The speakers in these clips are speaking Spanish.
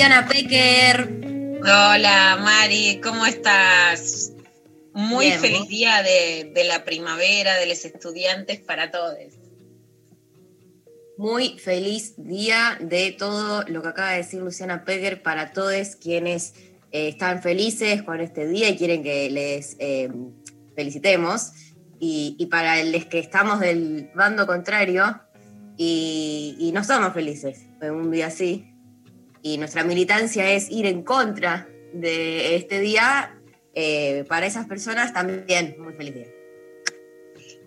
Luciana Pecker. Hola Mari, ¿cómo estás? Muy Bien, feliz día de, de la primavera, de los estudiantes para todos. Muy feliz día de todo lo que acaba de decir Luciana Pecker para todos quienes eh, están felices con este día y quieren que les eh, felicitemos. Y, y para los que estamos del bando contrario y, y no somos felices en un día así, y nuestra militancia es ir en contra de este día, eh, para esas personas también muy feliz día.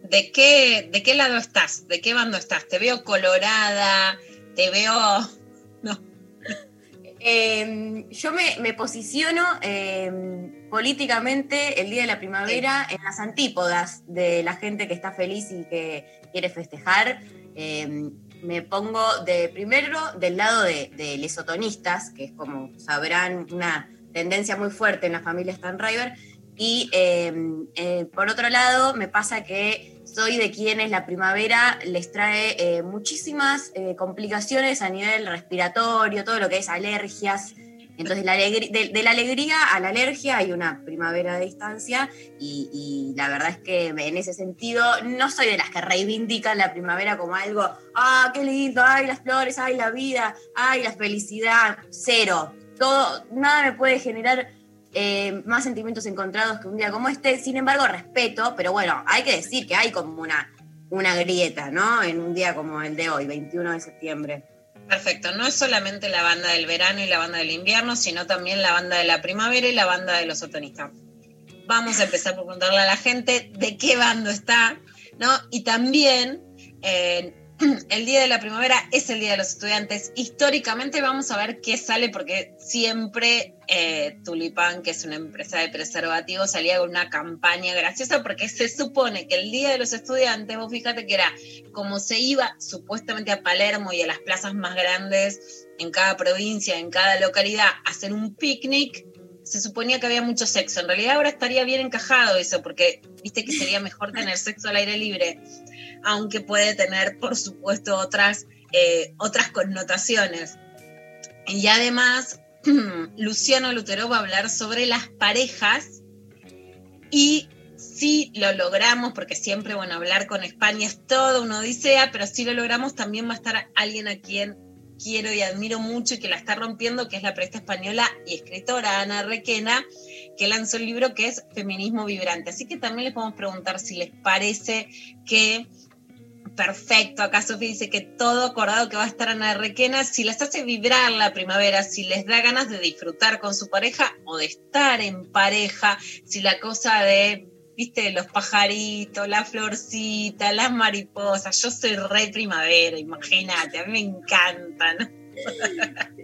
¿De qué, ¿De qué lado estás? ¿De qué bando estás? Te veo colorada, te veo... No, Eh, yo me, me posiciono eh, políticamente el día de la primavera en las antípodas de la gente que está feliz y que quiere festejar. Eh, me pongo de primero del lado de, lesotonistas, que es como sabrán una tendencia muy fuerte en la familia Stanriver. Y eh, eh, por otro lado, me pasa que soy de quienes la primavera les trae eh, muchísimas eh, complicaciones a nivel respiratorio, todo lo que es alergias. Entonces, la de, de la alegría a la alergia hay una primavera de distancia y, y la verdad es que en ese sentido no soy de las que reivindican la primavera como algo, ah, qué lindo, ay, las flores, ay, la vida, ay, la felicidad, cero. Todo, nada me puede generar eh, más sentimientos encontrados que un día como este. Sin embargo, respeto, pero bueno, hay que decir que hay como una, una grieta, ¿no? En un día como el de hoy, 21 de septiembre. Perfecto. No es solamente la banda del verano y la banda del invierno, sino también la banda de la primavera y la banda de los otonistas. Vamos a empezar por preguntarle a la gente de qué bando está, ¿no? Y también eh, el día de la primavera es el día de los estudiantes. Históricamente vamos a ver qué sale, porque siempre eh, Tulipán, que es una empresa de preservativos, salía con una campaña graciosa, porque se supone que el día de los estudiantes, vos fíjate que era como se iba supuestamente a Palermo y a las plazas más grandes en cada provincia, en cada localidad, a hacer un picnic. Se suponía que había mucho sexo. En realidad ahora estaría bien encajado eso, porque viste que sería mejor tener sexo al aire libre aunque puede tener, por supuesto, otras, eh, otras connotaciones. Y además, Luciano Lutero va a hablar sobre las parejas y si lo logramos, porque siempre, bueno, hablar con España es toda una odisea, pero si lo logramos también va a estar alguien a quien quiero y admiro mucho y que la está rompiendo, que es la periodista española y escritora Ana Requena, que lanzó el libro que es Feminismo Vibrante. Así que también les podemos preguntar si les parece que perfecto, acá Sofía dice que todo acordado que va a estar Ana Requena, si les hace vibrar la primavera, si les da ganas de disfrutar con su pareja o de estar en pareja, si la cosa de, viste, los pajaritos, la florcita, las mariposas, yo soy re primavera, imagínate, a mí me encantan.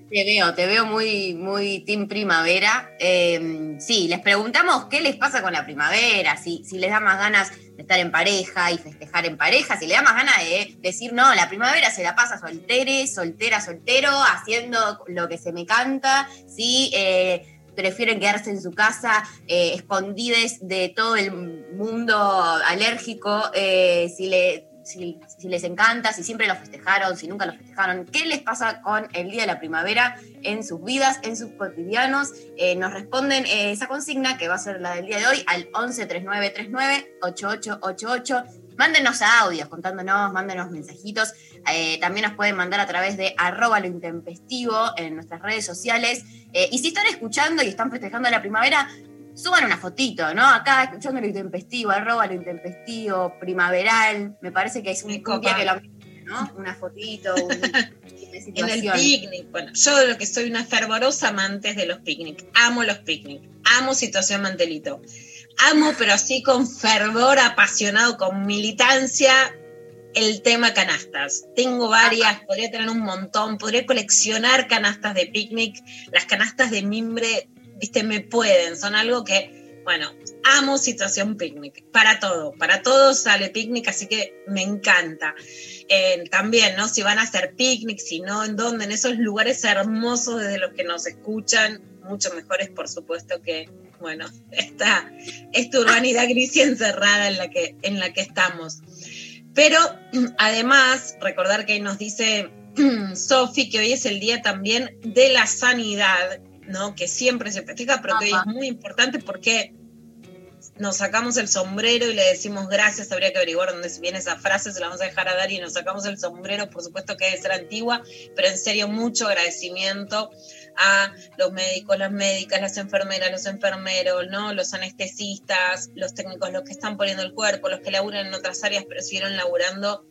Te veo, te veo muy, muy team primavera. Eh, sí, les preguntamos qué les pasa con la primavera, si, si les da más ganas de estar en pareja y festejar en pareja, si les da más ganas de decir, no, la primavera se la pasa soltere, soltera, soltero, haciendo lo que se me canta, si eh, prefieren quedarse en su casa eh, escondides de todo el mundo alérgico, eh, si le si, les encanta, si siempre lo festejaron, si nunca lo festejaron, qué les pasa con el Día de la Primavera en sus vidas, en sus cotidianos. Eh, nos responden eh, esa consigna que va a ser la del día de hoy al 11 3939 8888. Mándenos audios contándonos, mándenos mensajitos. Eh, también nos pueden mandar a través de arroba lo intempestivo en nuestras redes sociales. Eh, y si están escuchando y están festejando la primavera, suban una fotito, ¿no? Acá escuchando lo intempestivo, arroba lo intempestivo, primaveral. Me parece que es un, un día que lo ¿no? Una fotito, un- una En el picnic, bueno, yo lo que soy una fervorosa amante de los picnics, amo los picnics, amo situación mantelito, amo pero así con fervor apasionado, con militancia, el tema canastas. Tengo varias, podría tener un montón, podría coleccionar canastas de picnic, las canastas de mimbre, viste, me pueden, son algo que, bueno, amo situación picnic, para todo, para todo sale picnic, así que me encanta. Eh, también, ¿no? Si van a hacer picnic, si no, en dónde, en esos lugares hermosos desde los que nos escuchan, mucho mejores, por supuesto, que, bueno, esta, esta urbanidad gris y encerrada en la que, en la que estamos. Pero además, recordar que nos dice Sofi que hoy es el día también de la sanidad, ¿no? Que siempre se festeja, pero que hoy es muy importante porque nos sacamos el sombrero y le decimos gracias, habría que averiguar dónde viene esa frase, se la vamos a dejar a Dari y nos sacamos el sombrero, por supuesto que debe ser antigua, pero en serio mucho agradecimiento a los médicos, las médicas, las enfermeras, los enfermeros, ¿no? los anestesistas, los técnicos, los que están poniendo el cuerpo, los que laburan en otras áreas, pero siguieron laburando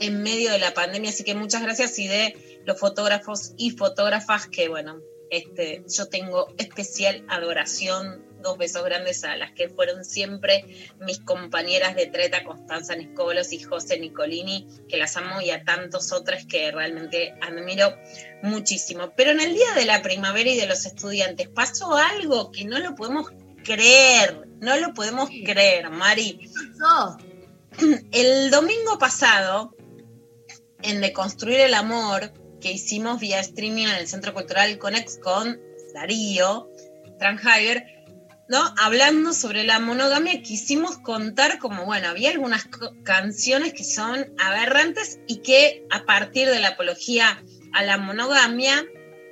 en medio de la pandemia, así que muchas gracias y de los fotógrafos y fotógrafas que, bueno, este, yo tengo especial adoración, dos besos grandes a las que fueron siempre mis compañeras de treta, Constanza Niscolos y José Nicolini, que las amo, y a tantos otros que realmente admiro muchísimo. Pero en el Día de la Primavera y de los Estudiantes pasó algo que no lo podemos creer, no lo podemos creer, Mari. Yo, El domingo pasado, en Deconstruir el Amor, que hicimos vía streaming en el Centro Cultural Conex con Darío Tranheimer, ¿no? Hablando sobre la monogamia, quisimos contar como, bueno, había algunas canciones que son aberrantes y que a partir de la apología a la monogamia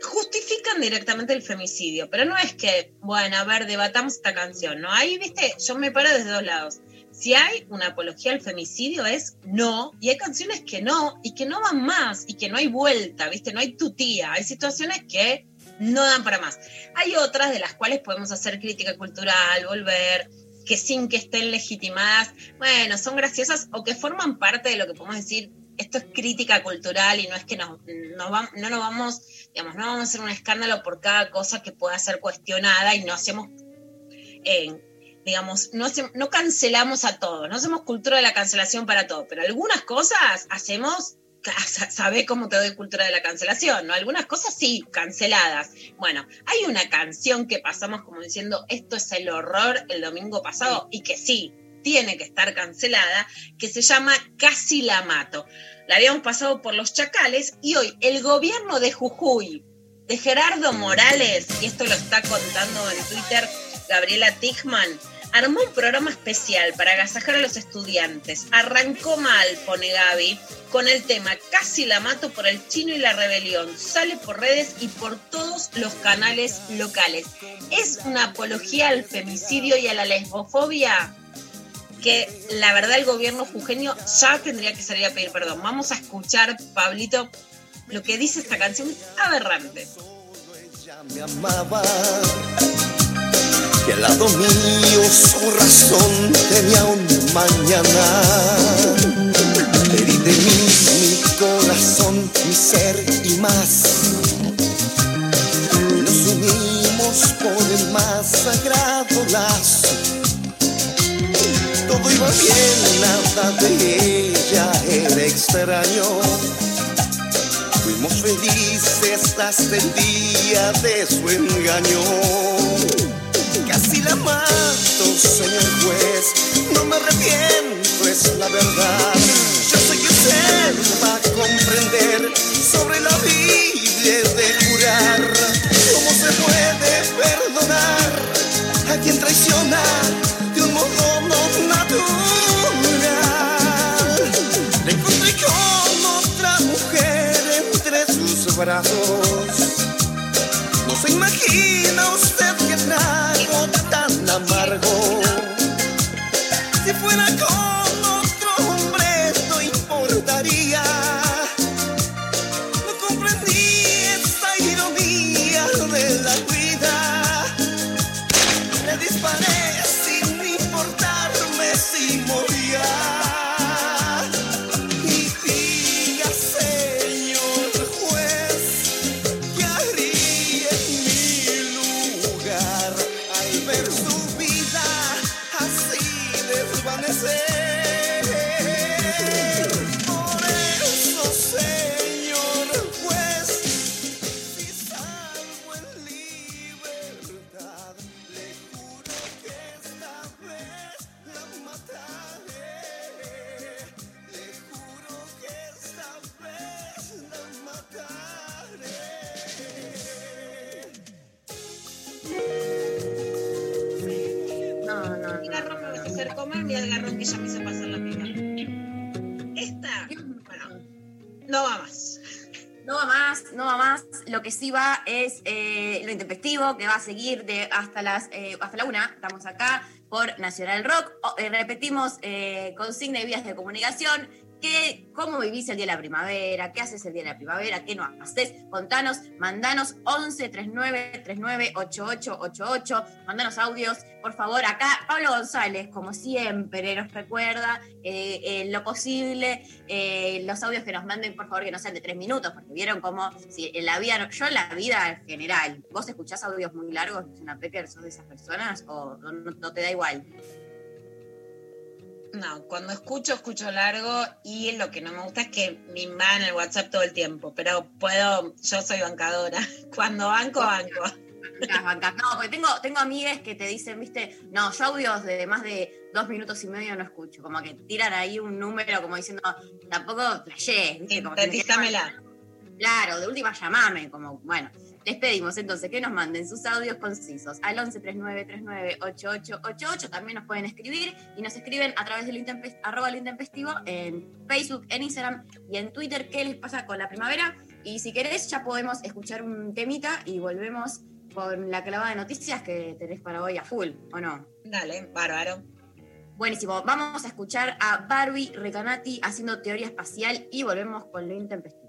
justifican directamente el femicidio, pero no es que, bueno, a ver, debatamos esta canción, ¿no? Ahí, viste, yo me paro desde dos lados. Si hay una apología al femicidio es no, y hay canciones que no, y que no van más, y que no hay vuelta, ¿viste? No hay tutía, hay situaciones que no dan para más. Hay otras de las cuales podemos hacer crítica cultural, volver, que sin que estén legitimadas, bueno, son graciosas o que forman parte de lo que podemos decir, esto es crítica cultural y no es que nos, nos no nos vamos, digamos, no vamos a hacer un escándalo por cada cosa que pueda ser cuestionada y no hacemos, eh, digamos, no, no cancelamos a todo, no hacemos cultura de la cancelación para todo, pero algunas cosas hacemos, sabe cómo te doy cultura de la cancelación, ¿no? Algunas cosas sí, canceladas. Bueno, hay una canción que pasamos como diciendo, esto es el horror el domingo pasado, y que sí, tiene que estar cancelada, que se llama Casi la mato. La habíamos pasado por los chacales y hoy el gobierno de Jujuy, de Gerardo Morales, y esto lo está contando en Twitter Gabriela Tichman, armó un programa especial para agasajar a los estudiantes. Arrancó mal, pone Gaby, con el tema Casi la mato por el chino y la rebelión. Sale por redes y por todos los canales locales. Es una apología al femicidio y a la lesbofobia que la verdad el gobierno jujeño ya tendría que salir a pedir perdón. Vamos a escuchar, Pablito, lo que dice esta canción aberrante. Ella me amaba y al lado mío su razón tenía un mañana. Herí de mí mi corazón, mi ser y más. Nos unimos por el más sagrado lazo. Todo iba bien, nada de ella era extraño. Fuimos felices hasta el día de su engaño y así la mato, señor juez. No me arrepiento, es la verdad. Yo sé que usted va a comprender sobre la Biblia de jurar. ¿Cómo se puede perdonar a quien traiciona de un modo no natural? Le encontré con otra mujer entre sus brazos. No se imagina usted Lo que sí va es eh, lo intempestivo, que va a seguir de hasta las eh, hasta la una. Estamos acá por Nacional Rock. Eh, repetimos eh, consigna y vías de comunicación. ¿Qué, ¿Cómo vivís el día de la primavera? ¿Qué haces el día de la primavera? ¿Qué no haces? Contanos, mandanos 11 39 39 88 88. Mandanos audios, por favor. Acá Pablo González, como siempre, nos recuerda eh, eh, lo posible. eh, los audios que nos manden, por favor, que no sean de tres minutos, porque vieron cómo en la vida, yo en la vida en general, ¿vos escuchás audios muy largos, Luciana Pecker, sos de esas personas o no te da igual? No, cuando escucho, escucho largo y lo que no me gusta es que me invadan el WhatsApp todo el tiempo, pero puedo, yo soy bancadora. Cuando banco, banco. No, porque tengo, tengo amigas que te dicen, viste, no, yo audios de más de dos minutos y medio no escucho. Como que tiran ahí un número como diciendo, tampoco flashé, viste, como que. Claro, de última llamame, como, bueno. Les pedimos entonces que nos manden sus audios concisos al 11 39 39 8888. También nos pueden escribir y nos escriben a través del intempest- arroba lo intempestivo en Facebook, en Instagram y en Twitter. ¿Qué les pasa con la primavera? Y si querés, ya podemos escuchar un temita y volvemos con la clavada de noticias que tenés para hoy a full, ¿o no? Dale, bárbaro. Buenísimo. Vamos a escuchar a Barbie Recanati haciendo teoría espacial y volvemos con lo intempestivo.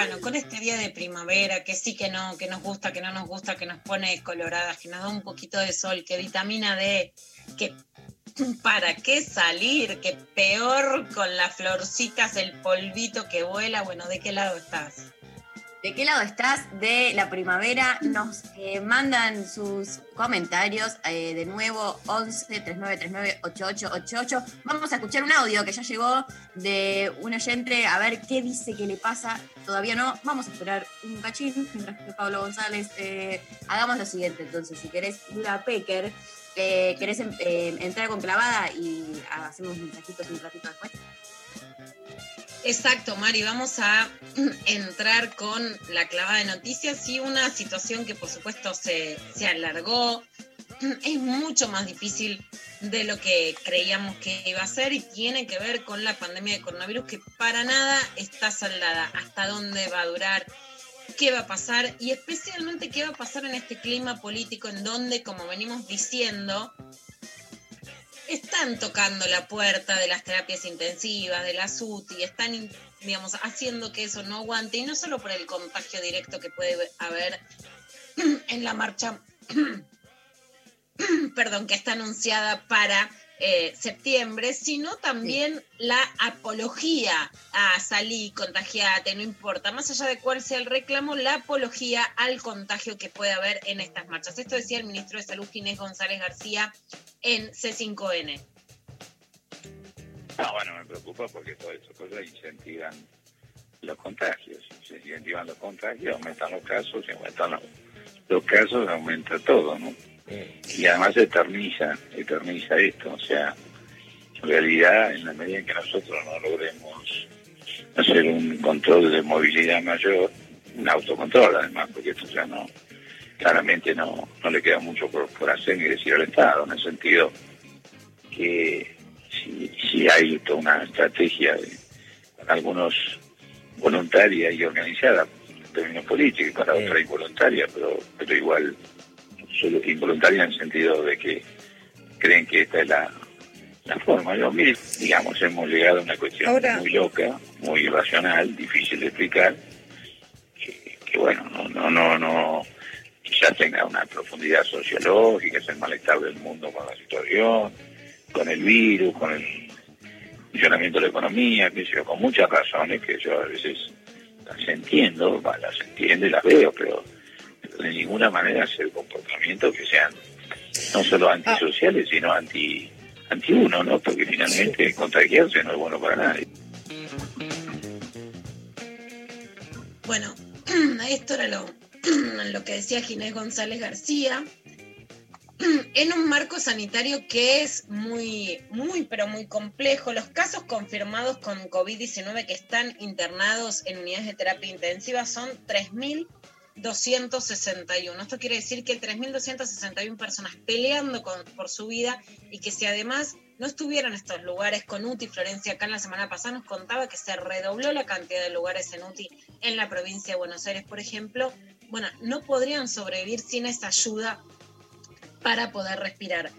Bueno, con este día de primavera, que sí, que no, que nos gusta, que no nos gusta, que nos pone coloradas, que nos da un poquito de sol, que vitamina D, que para qué salir, que peor con las florcitas, el polvito que vuela, bueno, ¿de qué lado estás? ¿De qué lado estás de la primavera? Nos eh, mandan sus comentarios eh, de nuevo 11 3939 8888. Vamos a escuchar un audio que ya llegó de un oyente a ver qué dice que le pasa. Todavía no. Vamos a esperar un cachín mientras que Pablo González. Eh, hagamos lo siguiente entonces. Si querés, Lula Pecker, querés em, entrar con clavada y hacemos mensajitos un ratito después. Exacto, Mari, vamos a entrar con la clavada de noticias y una situación que por supuesto se, se alargó, es mucho más difícil de lo que creíamos que iba a ser y tiene que ver con la pandemia de coronavirus que para nada está saldada. ¿Hasta dónde va a durar? ¿Qué va a pasar? Y especialmente qué va a pasar en este clima político en donde, como venimos diciendo, están tocando la puerta de las terapias intensivas, de la SUTI, están, digamos, haciendo que eso no aguante, y no solo por el contagio directo que puede haber en la marcha, perdón, que está anunciada para eh, septiembre, sino también la apología a salir, contagiate, no importa, más allá de cuál sea el reclamo, la apología al contagio que puede haber en estas marchas. Esto decía el ministro de Salud Ginés González García en C5N. No, bueno, me preocupa porque todas estas cosas incentivan los contagios. Se incentivan los contagios, aumentan los casos, si aumentan los, los casos, aumenta todo, ¿no? Y además eterniza, eterniza esto, o sea, en realidad en la medida en que nosotros no logremos hacer un control de movilidad mayor, un autocontrol además, porque esto ya no, claramente no, no le queda mucho por, por hacer ni decir al Estado, en el sentido que si, si hay toda una estrategia de, con algunos voluntaria y organizada en términos políticos, para otra involuntaria, pero, pero igual solo que involuntaria en el sentido de que creen que esta es la, la forma. Yo, mire, digamos, hemos llegado a una cuestión muy loca, muy irracional, difícil de explicar, que, bueno, no, no, no, no, quizás tenga una profundidad sociológica, es el malestar del mundo con la situación, con el virus, con el funcionamiento de la economía, que yo, con muchas razones que yo a veces las entiendo, las entiendo y las veo, pero de ninguna manera hacer comportamientos que sean no solo ah. antisociales, sino anti, anti uno, ¿no? Porque finalmente contagiarse no es bueno para nadie. Bueno, esto era lo, lo que decía Ginés González García. En un marco sanitario que es muy, muy, pero muy complejo, los casos confirmados con COVID-19 que están internados en unidades de terapia intensiva son 3.000 261. Esto quiere decir que 3.261 personas peleando por su vida y que si además no estuvieran estos lugares con UTI, Florencia acá en la semana pasada nos contaba que se redobló la cantidad de lugares en UTI en la provincia de Buenos Aires, por ejemplo, bueno, no podrían sobrevivir sin esa ayuda para poder respirar.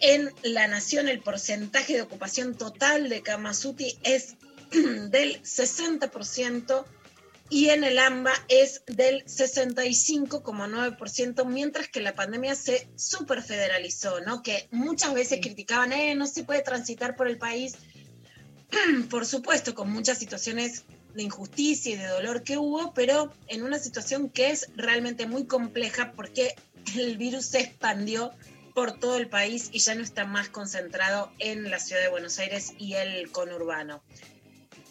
En la nación el porcentaje de ocupación total de camas UTI es del 60% y en el AMBA es del 65,9%, mientras que la pandemia se superfederalizó, ¿no? Que muchas veces criticaban, eh, no se puede transitar por el país, por supuesto, con muchas situaciones de injusticia y de dolor que hubo, pero en una situación que es realmente muy compleja porque el virus se expandió por todo el país y ya no está más concentrado en la ciudad de Buenos Aires y el conurbano.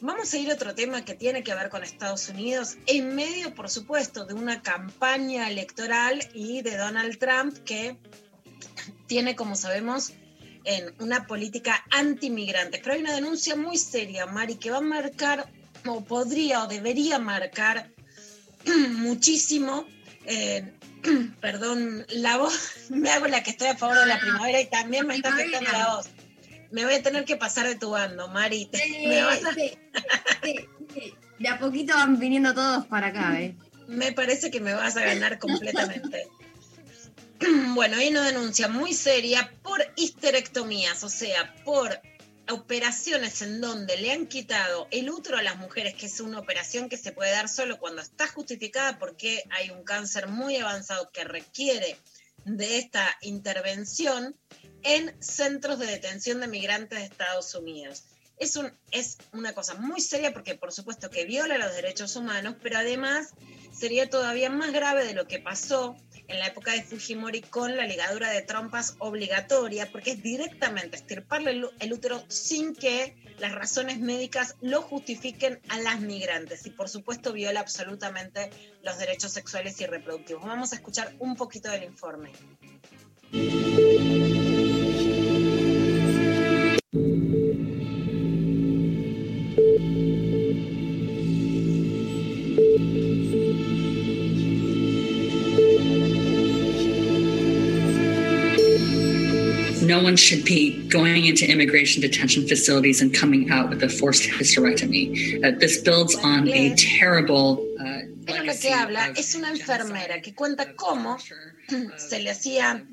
Vamos a ir a otro tema que tiene que ver con Estados Unidos, en medio, por supuesto, de una campaña electoral y de Donald Trump que tiene, como sabemos, en una política anti-migrantes. Pero hay una denuncia muy seria, Mari, que va a marcar, o podría o debería marcar muchísimo, eh, perdón, la voz, me hago la que estoy a favor de la primavera y también me está afectando la voz me voy a tener que pasar de tu bando, Mari. De a poquito van viniendo todos para acá, ¿eh? Me parece que me vas a ganar completamente. bueno, hay una denuncia muy seria por histerectomías, o sea, por operaciones en donde le han quitado el útero a las mujeres, que es una operación que se puede dar solo cuando está justificada porque hay un cáncer muy avanzado que requiere de esta intervención en centros de detención de migrantes de Estados Unidos. Es, un, es una cosa muy seria porque por supuesto que viola los derechos humanos, pero además sería todavía más grave de lo que pasó en la época de Fujimori con la ligadura de trompas obligatoria, porque es directamente estirparle el útero sin que las razones médicas lo justifiquen a las migrantes y por supuesto viola absolutamente los derechos sexuales y reproductivos. Vamos a escuchar un poquito del informe. One should be going into immigration detention facilities and coming out with a forced hysterectomy. Uh, this builds on a terrible. Uh, lo que habla es una enfermera que cuenta cómo se le hacía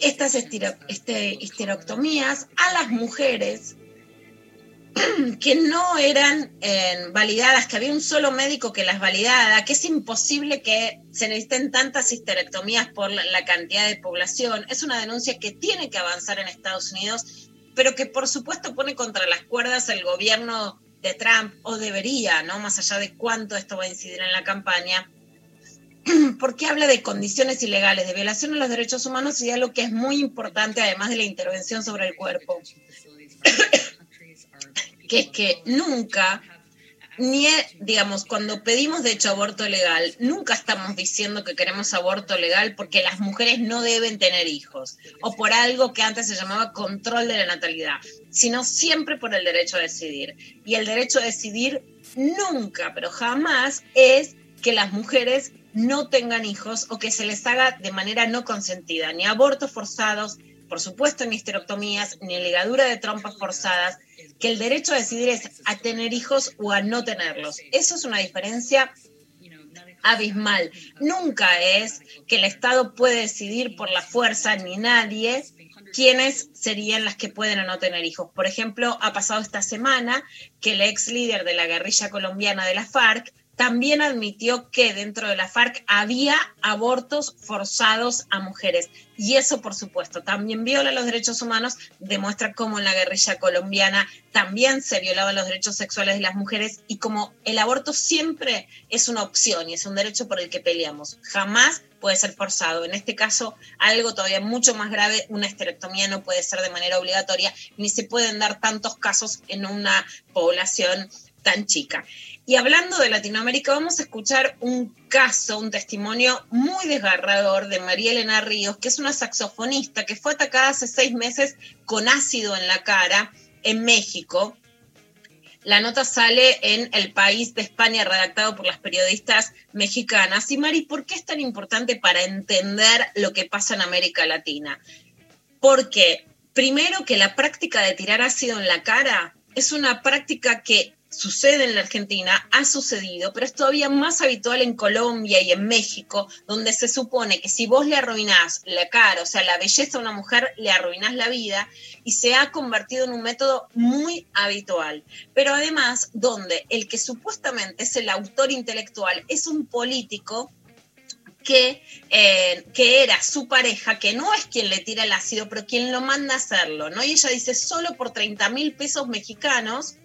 estas este, histerectomías a las mujeres que no eran eh, validadas, que había un solo médico que las validara, que es imposible que se necesiten tantas histerectomías por la, cantidad de población. Es una denuncia que tiene que avanzar en Estados Unidos, pero que por supuesto pone contra las cuerdas el gobierno de Trump, o debería, ¿no? Más allá de cuánto esto va a incidir en la campaña, porque habla de condiciones ilegales, de violación de los derechos humanos y de algo que es muy importante, además de la intervención sobre el cuerpo que es que nunca, ni, digamos, cuando pedimos de hecho aborto legal, nunca estamos diciendo que queremos aborto legal porque las mujeres no deben tener hijos o por algo que antes se llamaba control de la natalidad, sino siempre por el derecho a decidir. Y el derecho a decidir nunca, pero jamás es que las mujeres no tengan hijos o que se les haga de manera no consentida, ni abortos forzados, por supuesto ni histerectomías, ni ligadura de trompas forzadas, que el derecho a decidir es a tener hijos o a no tenerlos. Eso es una diferencia abismal. Nunca es que el Estado puede decidir por la fuerza, ni nadie, quiénes serían las que pueden o no tener hijos. Por ejemplo, ha pasado esta semana que el ex líder de la guerrilla colombiana de la FARC también admitió que dentro de la FARC había abortos forzados a mujeres. Y eso, por supuesto, también viola los derechos humanos, demuestra cómo en la guerrilla colombiana también se violaban los derechos sexuales de las mujeres y como el aborto siempre es una opción y es un derecho por el que peleamos. Jamás puede ser forzado. En este caso, algo todavía mucho más grave, una esterectomía no puede ser de manera obligatoria, ni se pueden dar tantos casos en una población tan chica. Y hablando de Latinoamérica, vamos a escuchar un caso, un testimonio muy desgarrador de María Elena Ríos, que es una saxofonista que fue atacada hace seis meses con ácido en la cara en México. La nota sale en El País de España, redactado por las periodistas mexicanas. Y Mari, ¿por qué es tan importante para entender lo que pasa en América Latina? Porque, primero, que la práctica de tirar ácido en la cara es una práctica que sucede en la Argentina, ha sucedido, pero es todavía más habitual en Colombia y en México, donde se supone que si vos le arruinás la cara, o sea, la belleza a una mujer, le arruinás la vida, y se ha convertido en un método muy habitual. Pero además, donde el que supuestamente es el autor intelectual es un político que, eh, que, era su pareja, que no es quien le tira el ácido, pero quien lo manda a hacerlo, ¿no? Y ella dice, solo por 30 mil pesos mexicanos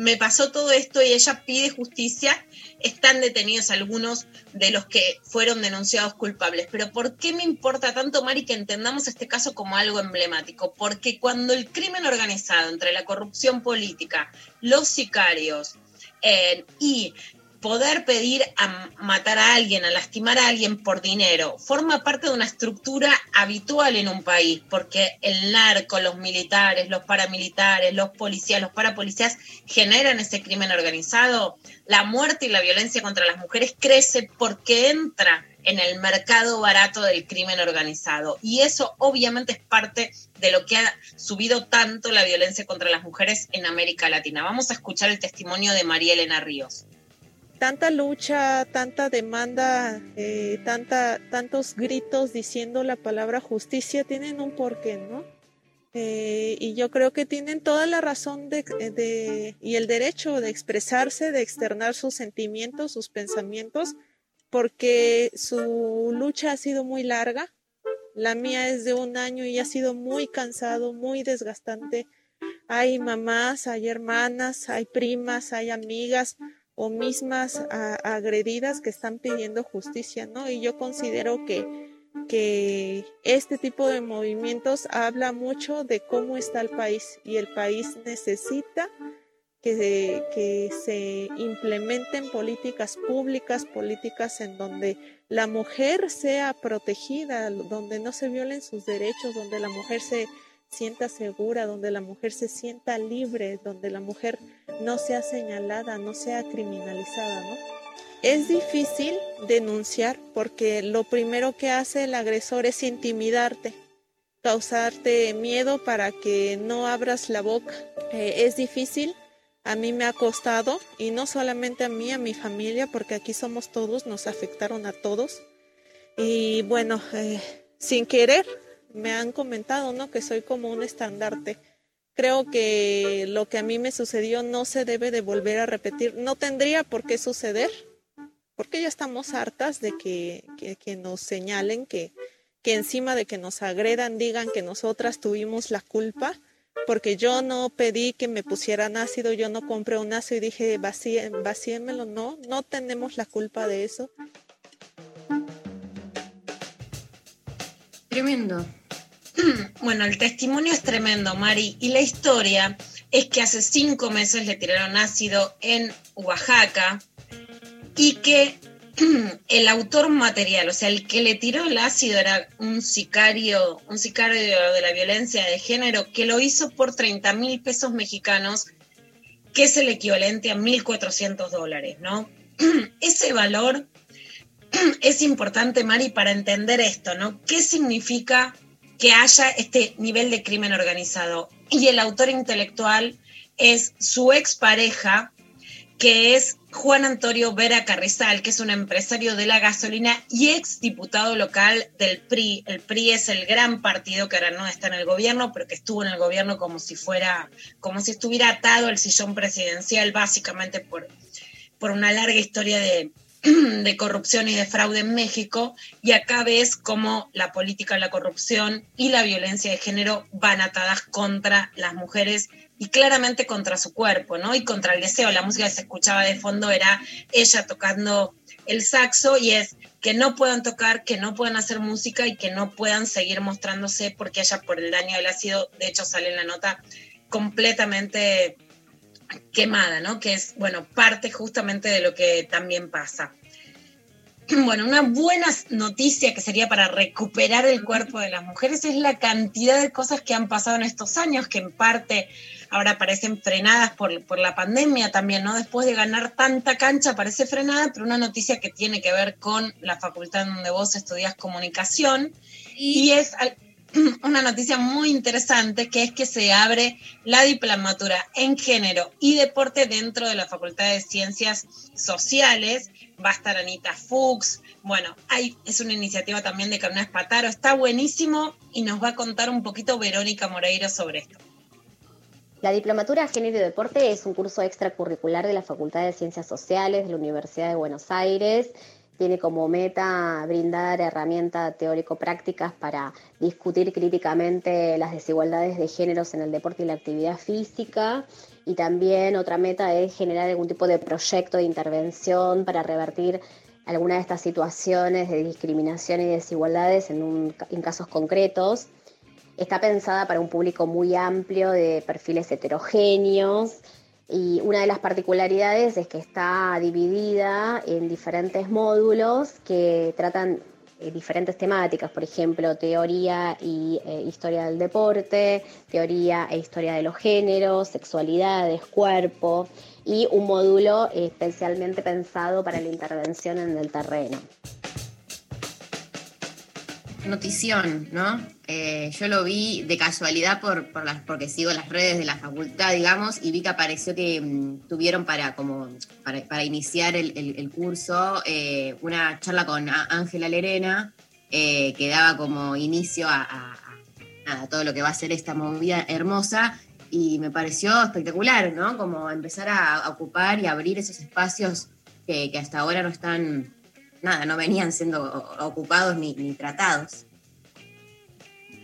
me pasó todo esto y ella pide justicia, están detenidos algunos de los que fueron denunciados culpables. Pero ¿por qué me importa tanto, Mari, que entendamos este caso como algo emblemático? Porque cuando el crimen organizado entre la corrupción política, los sicarios eh, y poder pedir a matar a alguien, a lastimar a alguien por dinero, forma parte de una estructura habitual en un país, porque el narco, los militares, los paramilitares, los policías, los parapolicías generan ese crimen organizado. La muerte y la violencia contra las mujeres crece porque entra en el mercado barato del crimen organizado. Y eso obviamente es parte de lo que ha subido tanto la violencia contra las mujeres en América Latina. Vamos a escuchar el testimonio de María Elena Ríos tanta lucha, tanta demanda, eh, tantos gritos diciendo la palabra justicia tienen un porqué, ¿no? eh, y yo creo que tienen toda la razón de, y el derecho de expresarse, de externar sus sentimientos, sus pensamientos, porque su lucha ha sido muy larga. La mía es de un año y ha sido muy cansado, muy desgastante. Hay mamás, hay hermanas, hay primas, hay amigas o mismas a, agredidas que están pidiendo justicia, ¿no? Y yo considero que que este tipo de movimientos habla mucho de cómo está el país y el país necesita que se, que se implementen políticas públicas, políticas en donde la mujer sea protegida, donde no se violen sus derechos, donde la mujer se sienta segura, donde la mujer se sienta libre, donde la mujer no sea señalada, no sea criminalizada, ¿no? Es difícil denunciar porque lo primero que hace el agresor es intimidarte, causarte miedo para que no abras la boca. Eh, es difícil, a mí me ha costado, y no solamente a mí, a mi familia, porque aquí somos todos, nos afectaron a todos. Y bueno, eh, sin querer, me han comentado, ¿no? Que soy como un estandarte. Creo que lo que a mí me sucedió no se debe de volver a repetir, no tendría por qué suceder porque ya estamos hartas de que, nos señalen, que, que encima de que nos agredan digan que nosotras tuvimos la culpa, porque yo no pedí que me pusieran ácido, yo no compré un ácido y dije vacíe, vacíemelo, no, no tenemos la culpa de eso. Tremendo. Bueno, el testimonio es tremendo, Mari, y la historia es que hace cinco meses le tiraron ácido en Oaxaca, y que el autor material, o sea, el que le tiró el ácido era un sicario, un sicario de la violencia de género que lo hizo por 30 mil pesos mexicanos, que es el equivalente a 1.400 dólares, ¿no? Ese valor es importante, Mari, para entender esto, ¿no? ¿Qué significa que haya este nivel de crimen organizado? Y el autor intelectual es su expareja, que es Juan Antonio Vera Carrizal, que es un empresario de la gasolina y ex diputado local del PRI. El PRI es el gran partido que ahora no está en el gobierno, pero que estuvo en el gobierno como si fuera, como si estuviera atado al sillón presidencial, básicamente por, por una larga historia de, de corrupción y de fraude en México. Y acá ves cómo la política, la corrupción y la violencia de género van atadas contra las mujeres y claramente contra su cuerpo, ¿no? Y contra el deseo. La música que se escuchaba de fondo era ella tocando el saxo y es que no puedan tocar, que no puedan hacer música y que no puedan seguir mostrándose porque ella por el daño del ácido, de hecho sale en la nota, completamente quemada, ¿no? Que es, bueno, parte justamente de lo que también pasa. Bueno, una buena noticia que sería para recuperar el cuerpo de las mujeres es la cantidad de cosas que han pasado en estos años, que en parte ahora parecen frenadas por, por la pandemia también, ¿no? Después de ganar tanta cancha parece frenada, pero una noticia que tiene que ver con la facultad donde vos estudias comunicación y, es una noticia muy interesante que es que se abre la diplomatura en género y deporte dentro de la Facultad de Ciencias Sociales. Va a estar Anita Fuchs. Bueno, hay, es una iniciativa también de Carmen Espataro. Está buenísimo y nos va a contar un poquito Verónica Moreiro sobre esto. La Diplomatura Género y Deporte es un curso extracurricular de la Facultad de Ciencias Sociales de la Universidad de Buenos Aires. Tiene como meta brindar herramientas teórico-prácticas para discutir críticamente las desigualdades de géneros en el deporte y la actividad física. Y también otra meta es generar algún tipo de proyecto de intervención para revertir alguna de estas situaciones de discriminación y desigualdades en casos concretos. Está pensada para un público muy amplio de perfiles heterogéneos y una de las particularidades es que está dividida en diferentes módulos que tratan eh, diferentes temáticas, por ejemplo, teoría y eh, historia del deporte, teoría e historia de los géneros, sexualidades, cuerpo y un módulo especialmente pensado para la intervención en el terreno notición, ¿no? Eh, yo lo vi de casualidad por, las, porque sigo las redes de la facultad, digamos, y vi que apareció que mm, tuvieron para, como, para, iniciar el, curso eh, una charla con Ángela Lerena, eh, que daba como inicio a, todo lo que va a ser esta movida hermosa y me pareció espectacular, ¿no? Como empezar a ocupar y abrir esos espacios que, hasta ahora no están, nada, no venían siendo ocupados ni, tratados.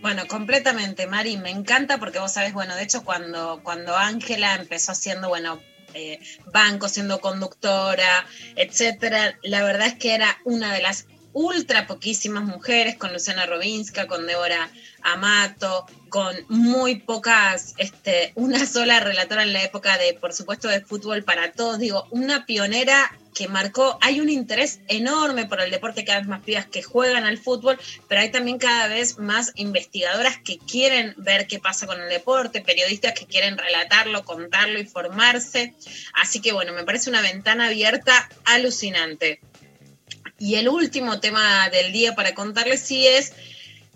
Bueno, completamente, Mari, me encanta porque vos sabés, bueno, de hecho cuando cuando Ángela empezó haciendo, bueno, eh, banco, siendo conductora, etcétera, la verdad es que era una de las ultra poquísimas mujeres, con Luciana Robinska, con Débora Amato, con muy pocas, este, una sola relatora en la época de, por supuesto, de fútbol para todos, digo, una pionera que marcó, hay un interés enorme por el deporte, cada vez más pibas que juegan al fútbol, pero hay también cada vez más investigadoras que quieren ver qué pasa con el deporte, periodistas que quieren relatarlo, contarlo y formarse. Así que bueno, me parece una ventana abierta alucinante. Y el último tema del día para contarles sí es,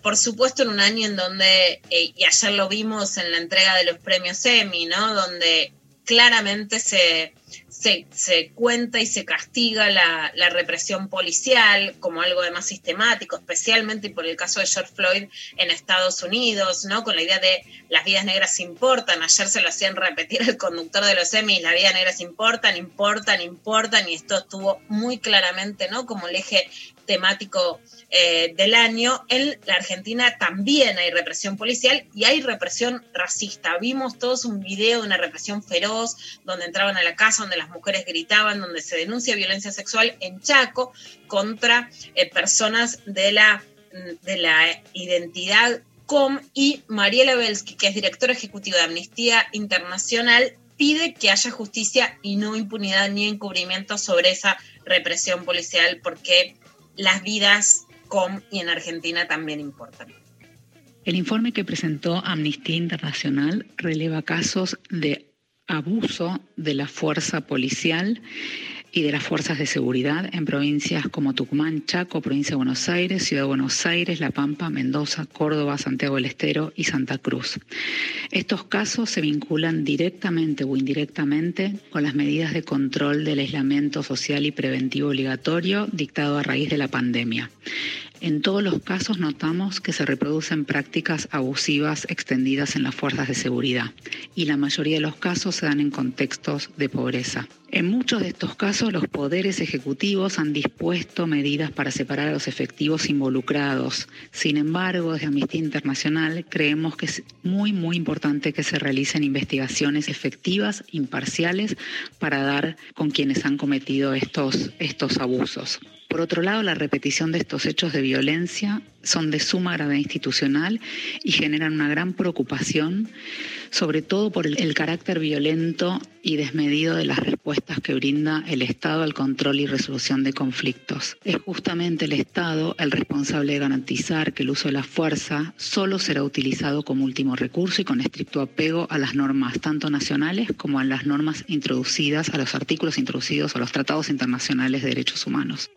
por supuesto, en un año en donde, eh, y ayer lo vimos en la entrega de los premios Emmy, ¿no? Donde claramente se, se, cuenta y se castiga la, represión policial como algo de más sistemático, especialmente por el caso de George Floyd en Estados Unidos, ¿no? Con la idea de las vidas negras importan. Ayer se lo hacían repetir el conductor de los Emmys, las vidas negras importan, importan, importan, y esto estuvo muy claramente, ¿no? Como el eje temático eh, del año, en la Argentina también hay represión policial y hay represión racista. Vimos todos un video de una represión feroz, donde entraban a la casa, donde las mujeres gritaban, donde se denuncia violencia sexual en Chaco contra eh, personas de la, de la identidad com y Mariela Belsky, que es directora ejecutiva de Amnistía Internacional, pide que haya justicia y no impunidad ni encubrimiento sobre esa represión policial porque las vidas con y en Argentina también importan. El informe que presentó Amnistía Internacional releva casos de abuso de la fuerza policial y de las fuerzas de seguridad en provincias como Tucumán, Chaco, provincia de Buenos Aires, Ciudad de Buenos Aires, La Pampa, Mendoza, Córdoba, Santiago del Estero y Santa Cruz. Estos casos se vinculan directamente o indirectamente con las medidas de control del aislamiento social y preventivo obligatorio dictado a raíz de la pandemia. En todos los casos notamos que se reproducen prácticas abusivas extendidas en las fuerzas de seguridad y la mayoría de los casos se dan en contextos de pobreza. En muchos de estos casos los poderes ejecutivos han dispuesto medidas para separar a los efectivos involucrados. Sin embargo, desde Amnistía Internacional creemos que es muy, muy importante que se realicen investigaciones efectivas, imparciales, para dar con quienes han cometido estos, estos abusos. Por otro lado, la repetición de estos hechos de violencia son de suma gravedad institucional y generan una gran preocupación, sobre todo por el, carácter violento y desmedido de las respuestas que brinda el Estado al control y resolución de conflictos. Es justamente el Estado el responsable de garantizar que el uso de la fuerza solo será utilizado como último recurso y con estricto apego a las normas tanto nacionales como a las normas introducidas, a los artículos introducidos a los tratados internacionales de derechos humanos.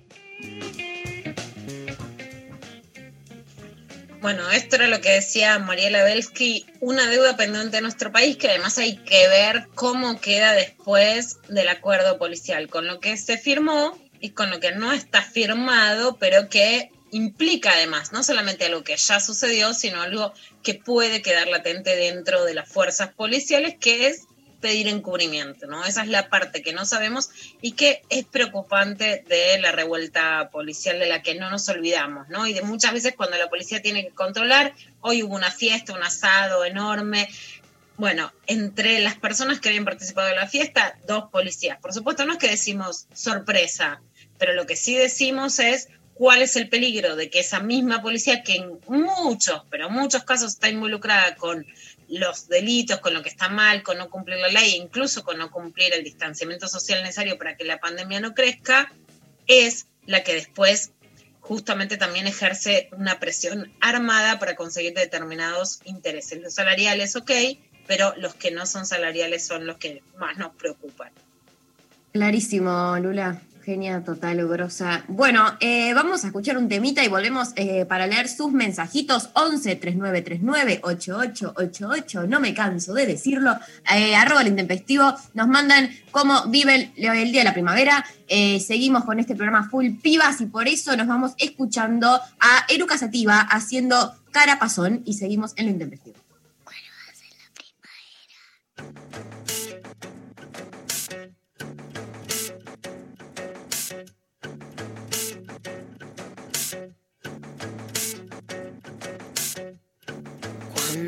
Bueno, esto era lo que decía Mariela Belsky, una deuda pendiente de nuestro país que además hay que ver cómo queda después del acuerdo policial, con lo que se firmó y con lo que no está firmado, pero que implica además no solamente algo que ya sucedió, sino algo que puede quedar latente dentro de las fuerzas policiales, que es pedir encubrimiento, ¿no? Esa es la parte que no sabemos y que es preocupante de la revuelta policial de la que no nos olvidamos, ¿no? Y de muchas veces cuando la policía tiene que controlar, hoy hubo una fiesta, un asado enorme, bueno, entre las personas que habían participado en la fiesta, dos policías. Por supuesto, no es que decimos sorpresa, pero lo que sí decimos es cuál es el peligro de que esa misma policía, que en muchos, pero muchos casos está involucrada con los delitos, con lo que está mal, con no cumplir la ley, incluso con no cumplir el distanciamiento social necesario para que la pandemia no crezca, es la que después justamente también ejerce una presión armada para conseguir determinados intereses. Los salariales, ok, pero los que no son salariales son los que más nos preocupan. Clarísimo, Lula. Genia total, grosa. Bueno, eh, vamos a escuchar un temita y volvemos eh, para leer sus mensajitos. 11 3939 8888. No me canso de decirlo. Eh, arroba el intempestivo. Nos mandan cómo vive el, día de la primavera. Seguimos con este programa Full Pibas y por eso nos vamos escuchando a Eruca Sativa haciendo Carapazón y seguimos en lo intempestivo.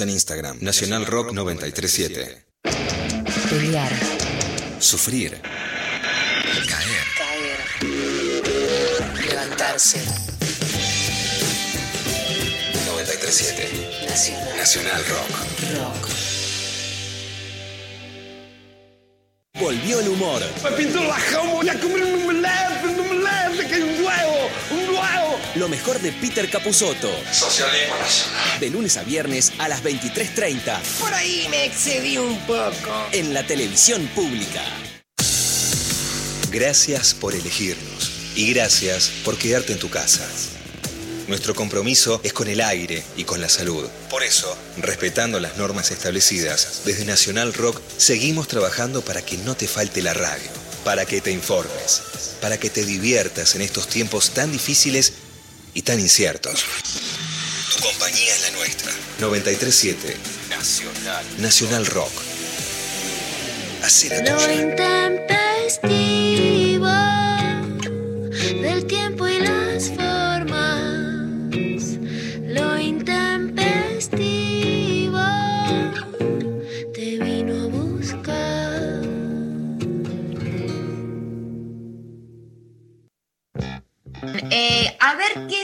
En Instagram, Nacional Rock 937. Pelear, Sufrir, caer, caer, levantarse. 937. Nacional Nacional Rock. Rock. Volvió el humor. Me pintó la jama, voy Lo mejor de Peter Capusotto. Socialismo nacional. De lunes a viernes a las 23.30. Por ahí me excedí un poco. En la televisión pública. Gracias por elegirnos y gracias por quedarte en tu casa. Nuestro compromiso es con el aire y con la salud. Por eso, respetando las normas establecidas, desde Nacional Rock seguimos trabajando para que no te falte la radio, para que te informes, para que te diviertas en estos tiempos tan difíciles y tan inciertos. Tu compañía es la nuestra. 937 Nacional. Nacional Rock. Así la tuya. del tiempo y las formas. Lo intempestivo te vino a buscar. Eh, a ver qué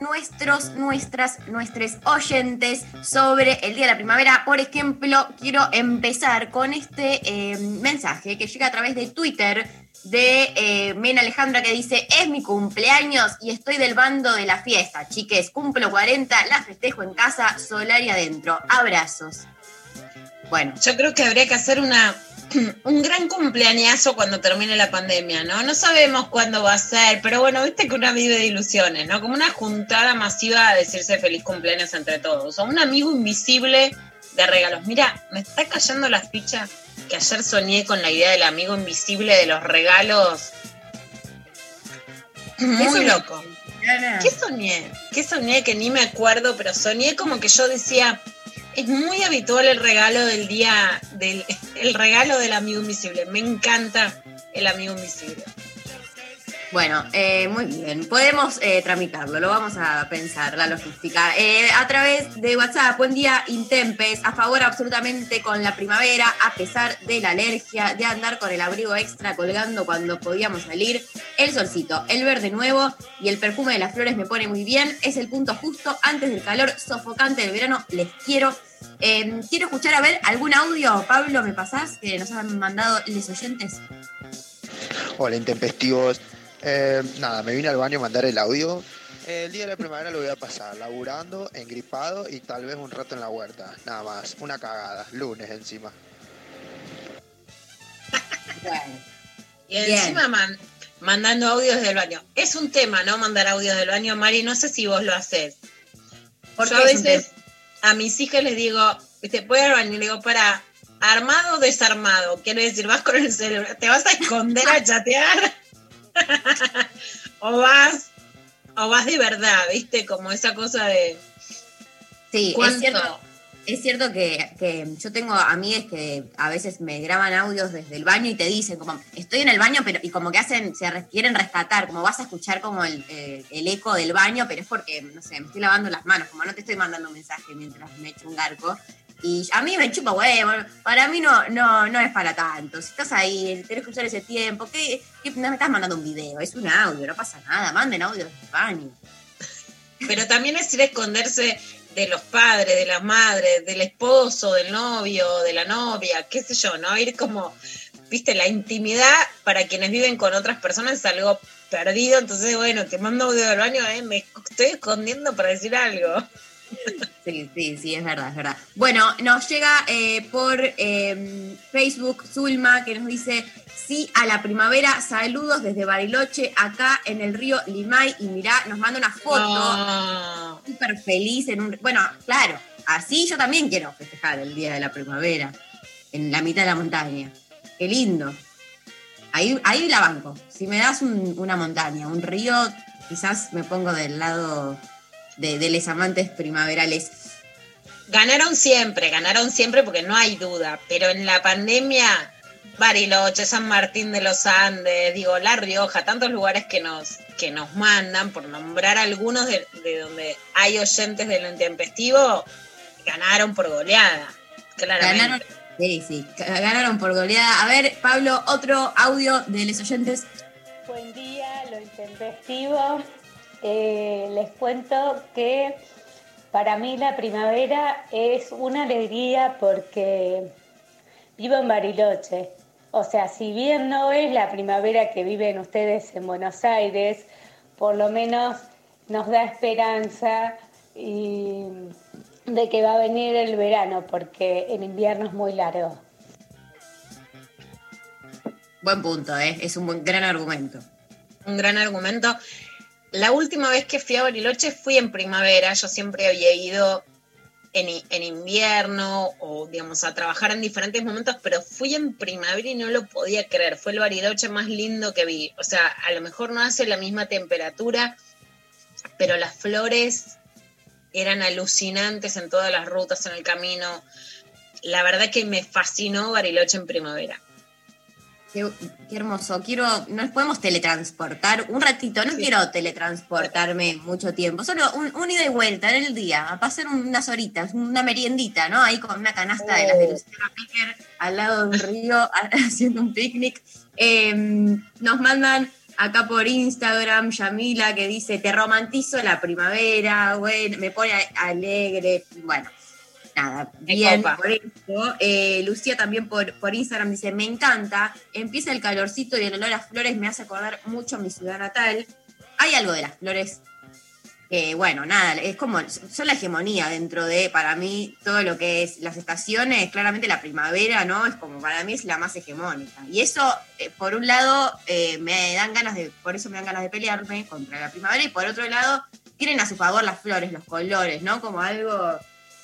nuestros, nuestras, nuestros oyentes sobre el Día de la Primavera. Por ejemplo, quiero empezar con este eh, mensaje que llega a través de Twitter de eh, Mena Alejandra que dice, es mi cumpleaños y estoy del bando de la fiesta. Chiques, cumplo 40, la festejo en casa, solar y adentro. Abrazos. Bueno. Yo creo que habría que hacer una, un gran cumpleañazo cuando termine la pandemia, ¿no? No sabemos cuándo va a ser, pero bueno, viste que una vive de ilusiones, ¿no? Como una juntada masiva a decirse feliz cumpleaños entre todos. O un amigo invisible de regalos. Mira, me está cayendo la ficha que ayer soñé con la idea del amigo invisible de los regalos. Muy loco. ¿Qué soñé? ¿Qué soñé? Que ni me acuerdo, pero soñé como que yo decía, es muy habitual el regalo del día, del, el regalo del amigo invisible. Me encanta el amigo invisible. Bueno, eh, muy bien. Podemos eh, tramitarlo, lo vamos a pensar, la logística. Eh, a través de WhatsApp, buen día, Intempes, a favor absolutamente con la primavera, a pesar de la alergia, de andar con el abrigo extra colgando cuando podíamos salir. El solcito, el verde nuevo y el perfume de las flores me pone muy bien. Es el punto justo antes del calor sofocante del verano. Les quiero. quiero escuchar a ver algún audio. Pablo, ¿me pasás? Que nos han mandado los oyentes. Hola, intempestivos. Eh, nada, me vine al baño a mandar el audio. El día de la primavera lo voy a pasar laburando, engripado y tal vez un rato en la huerta. Nada más, una cagada, lunes encima. Y encima man- mandando audios del baño. Es un tema, ¿no? Mandar audios del baño, Mari. No sé si vos lo haces. Porque Yo a veces a mis hijas les digo, ¿viste? Voy al baño y le digo, para, armado o desarmado. Quiere decir, vas con el celular, te vas a esconder a chatear. O vas, o vas de verdad, ¿viste? Como esa cosa de. Sí, es cierto, es cierto que, que yo tengo amigas que a veces me graban audios desde el baño y te dicen como, estoy en el baño, pero y como que hacen, se re- quieren rescatar, como vas a escuchar como el, eh, el eco del baño, pero es porque, no sé, me estoy lavando las manos, como no te estoy mandando un mensaje mientras me echo un garco. Y a mí me chupa huevo, para mí no, no, no es para tanto. Si estás ahí, querés escuchar ese tiempo, ¿qué, no me estás mandando un video? Es un audio, no pasa nada, manden audio el baño. Pero también es ir a esconderse de los padres, de las madres, del esposo, del novio, de la novia, qué sé yo, ¿no? Ir como, viste, la intimidad para quienes viven con otras personas es algo perdido, entonces, bueno, te mando audio del baño, eh, me estoy escondiendo para decir algo. Sí, sí, sí, es verdad, es verdad. Bueno, nos llega eh, por eh, Facebook Zulma que nos dice, sí, a la primavera, saludos desde Bariloche, acá en el río Limay, y mirá, nos manda una foto Ah, súper feliz en un... Bueno, claro, así yo también quiero festejar el Día de la Primavera, en la mitad de la montaña. Qué lindo. Ahí, ahí la banco. Si me das un- una montaña, un río, quizás me pongo del lado de, de les amantes primaverales. Ganaron siempre, ganaron siempre porque no hay duda, pero en la pandemia, Bariloche, San Martín de los Andes, digo, La Rioja, tantos lugares que nos, que nos mandan, por nombrar algunos de, de donde hay oyentes del intempestivo, ganaron por goleada, claramente. Ganaron, sí, sí, ganaron por goleada. A ver, Pablo, otro audio de los oyentes. Buen día, lo intempestivo. Eh, les cuento que para mí la primavera es una alegría porque vivo en Bariloche. O sea, si bien no es la primavera que viven ustedes en Buenos Aires, por lo menos nos da esperanza y de que va a venir el verano, porque el invierno es muy largo. Buen punto, ¿eh? es un buen, gran argumento. un gran argumento. La última vez que fui a Bariloche fui en primavera, yo siempre había ido en, en invierno o, digamos, a trabajar en diferentes momentos, pero fui en primavera y no lo podía creer. Fue el Bariloche más lindo que vi. O sea, a lo mejor no hace la misma temperatura, pero las flores eran alucinantes en todas las rutas, en el camino. La verdad que me fascinó Bariloche en primavera. Qué, qué hermoso. Quiero, nos podemos teletransportar un ratito. No quiero teletransportarme mucho tiempo. Solo un, un ida y vuelta en el día. A pasar unas horitas, una meriendita, ¿no? Ahí con una canasta de las de Luciana Picker al lado de un río haciendo un picnic. Eh, nos mandan acá por Instagram, Yamila, que dice, te romantizo la primavera, bueno, me pone alegre, bueno. Nada, bien por eso. Eh, Lucía también por, por Instagram dice, me encanta, empieza el calorcito y el olor a flores me hace acordar mucho a mi ciudad natal. Hay algo de las flores que, bueno, nada, es como, son la hegemonía dentro de, para mí, todo lo que es las estaciones, claramente la primavera, ¿no? Es como, para mí es la más hegemónica. Y eso, eh, por un lado, eh, me dan ganas de, por eso me dan ganas de pelearme contra la primavera, y por otro lado, tienen a su favor las flores, los colores, ¿no? Como algo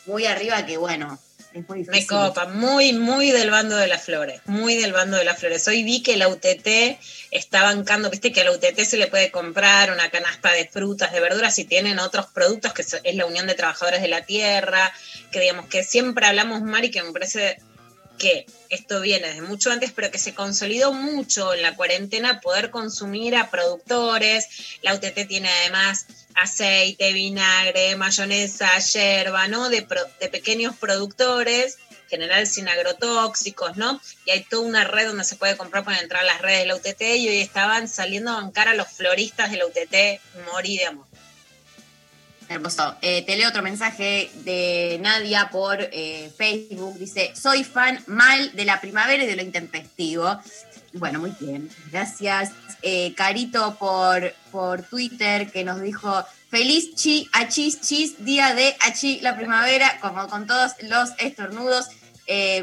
muy arriba que, bueno, es muy difícil. Me copa, muy, muy del bando de las flores, muy del bando de las flores. Hoy vi que la UTT está bancando, viste que a la UTT se le puede comprar una canasta de frutas, de verduras y tienen otros productos que es la Unión de Trabajadores de la Tierra, que digamos que siempre hablamos, Mari, que me parece que esto viene de mucho antes, pero que se consolidó mucho en la cuarentena poder consumir a productores. La UTT tiene además aceite, vinagre, mayonesa, yerba, ¿no? De, de pequeños productores, en general sin agrotóxicos, ¿no? Y hay toda una red donde se puede comprar para entrar a las redes de la UTT y hoy estaban saliendo a bancar a los floristas de la UTT, morí de amor. Hermoso. Eh, te leo otro mensaje de Nadia por eh, Facebook. Dice, soy fan mal de la primavera y de lo intempestivo. Bueno, muy bien. Gracias. Eh, Carito por, por Twitter que nos dijo, feliz chi, achis, chis, día de achi, la primavera, como con todos los estornudos.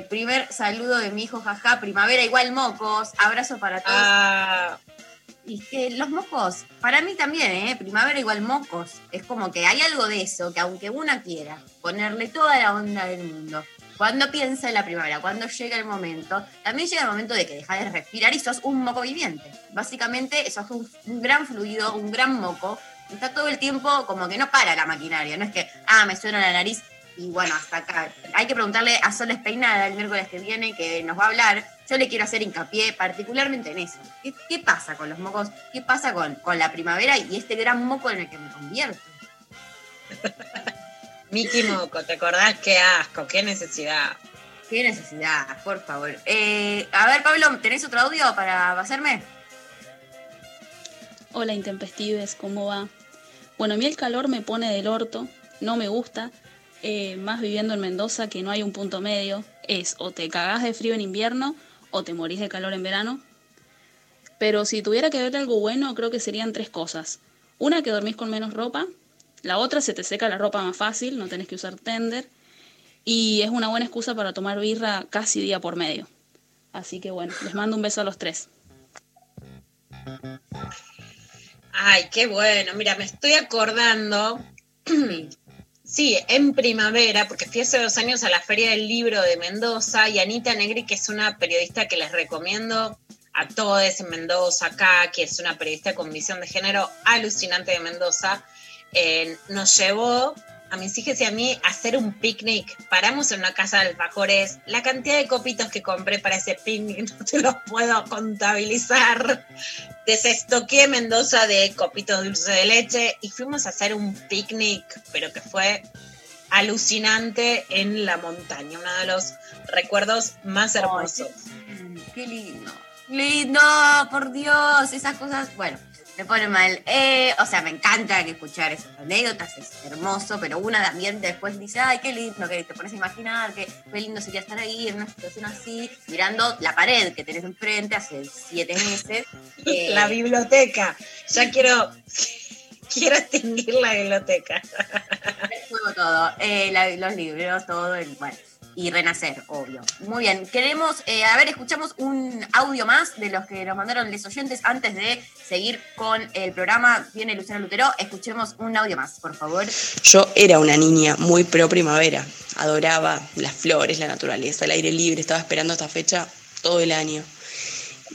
primer saludo de mi hijo, jaja, primavera igual mocos, abrazo para todos. Ah, Y que los mocos, para mí también, ¿eh? primavera igual mocos. Es como que hay algo de eso, que aunque una quiera ponerle toda la onda del mundo, cuando piensa en la primavera, cuando llega el momento, también llega el momento de que dejas de respirar y sos un moco viviente. Básicamente, sos un, un gran fluido, un gran moco. Está todo el tiempo como que no para la maquinaria, no es que, ah, me suena la nariz y bueno, hasta acá. Hay que preguntarle a Sol Peinada el miércoles que viene, que nos va a hablar. Yo le quiero hacer hincapié particularmente en eso. ¿Qué, qué pasa con los mocos? ¿Qué pasa con, con la primavera y este gran moco en el que me convierto? Miki Moco, ¿te acordás? Qué asco, qué necesidad. Qué necesidad, por favor. Eh, a ver, Pablo, ¿tenés otro audio para hacerme? Hola Intempestives, ¿cómo va? Bueno, a mí el calor me pone del orto, no me gusta, eh, más viviendo en Mendoza que no hay un punto medio, es o te cagás de frío en invierno o te morís de calor en verano. Pero si tuviera que ver algo bueno, creo que serían tres cosas. Una, que dormís con menos ropa. La otra, se te seca la ropa más fácil, no tenés que usar tender. Y es una buena excusa para tomar birra casi día por medio. Así que bueno, les mando un beso a los tres. Ay, qué bueno. Mira, me estoy acordando. Sí, en primavera, porque fui hace dos años a la Feria del Libro de Mendoza y Anita Negri, que es una periodista que les recomiendo a todos en Mendoza, acá, que es una periodista con visión de género alucinante de Mendoza, eh, nos llevó a mis hijas y a mí hacer un picnic. Paramos en una casa de alfajores. La cantidad de copitos que compré para ese picnic no te los puedo contabilizar. Desestoqué Mendoza de copitos dulce de leche y fuimos a hacer un picnic, pero que fue alucinante en la montaña. Uno de los recuerdos más hermosos. Qué lindo. Lindo, por Dios, esas cosas, bueno, me pone mal. Eh, o sea, me encanta que escuchar esas anécdotas, es hermoso, pero una también después dice, ay, qué lindo, que te pones a imaginar, que qué lindo sería estar ahí en una situación así, mirando la pared que tenés enfrente hace siete meses. Eh, La biblioteca. Ya quiero, quiero extinguir la biblioteca. Juego todo, eh, la- los libros, todo, el, bueno, y renacer, obvio. Muy bien, queremos, eh, a ver, escuchamos un audio más de los que nos mandaron los oyentes antes de seguir con el programa. Viene Luciana Lutero, escuchemos un audio más, por favor. Yo era una niña muy pro primavera, adoraba las flores, la naturaleza, el aire libre, estaba esperando esta fecha todo el año.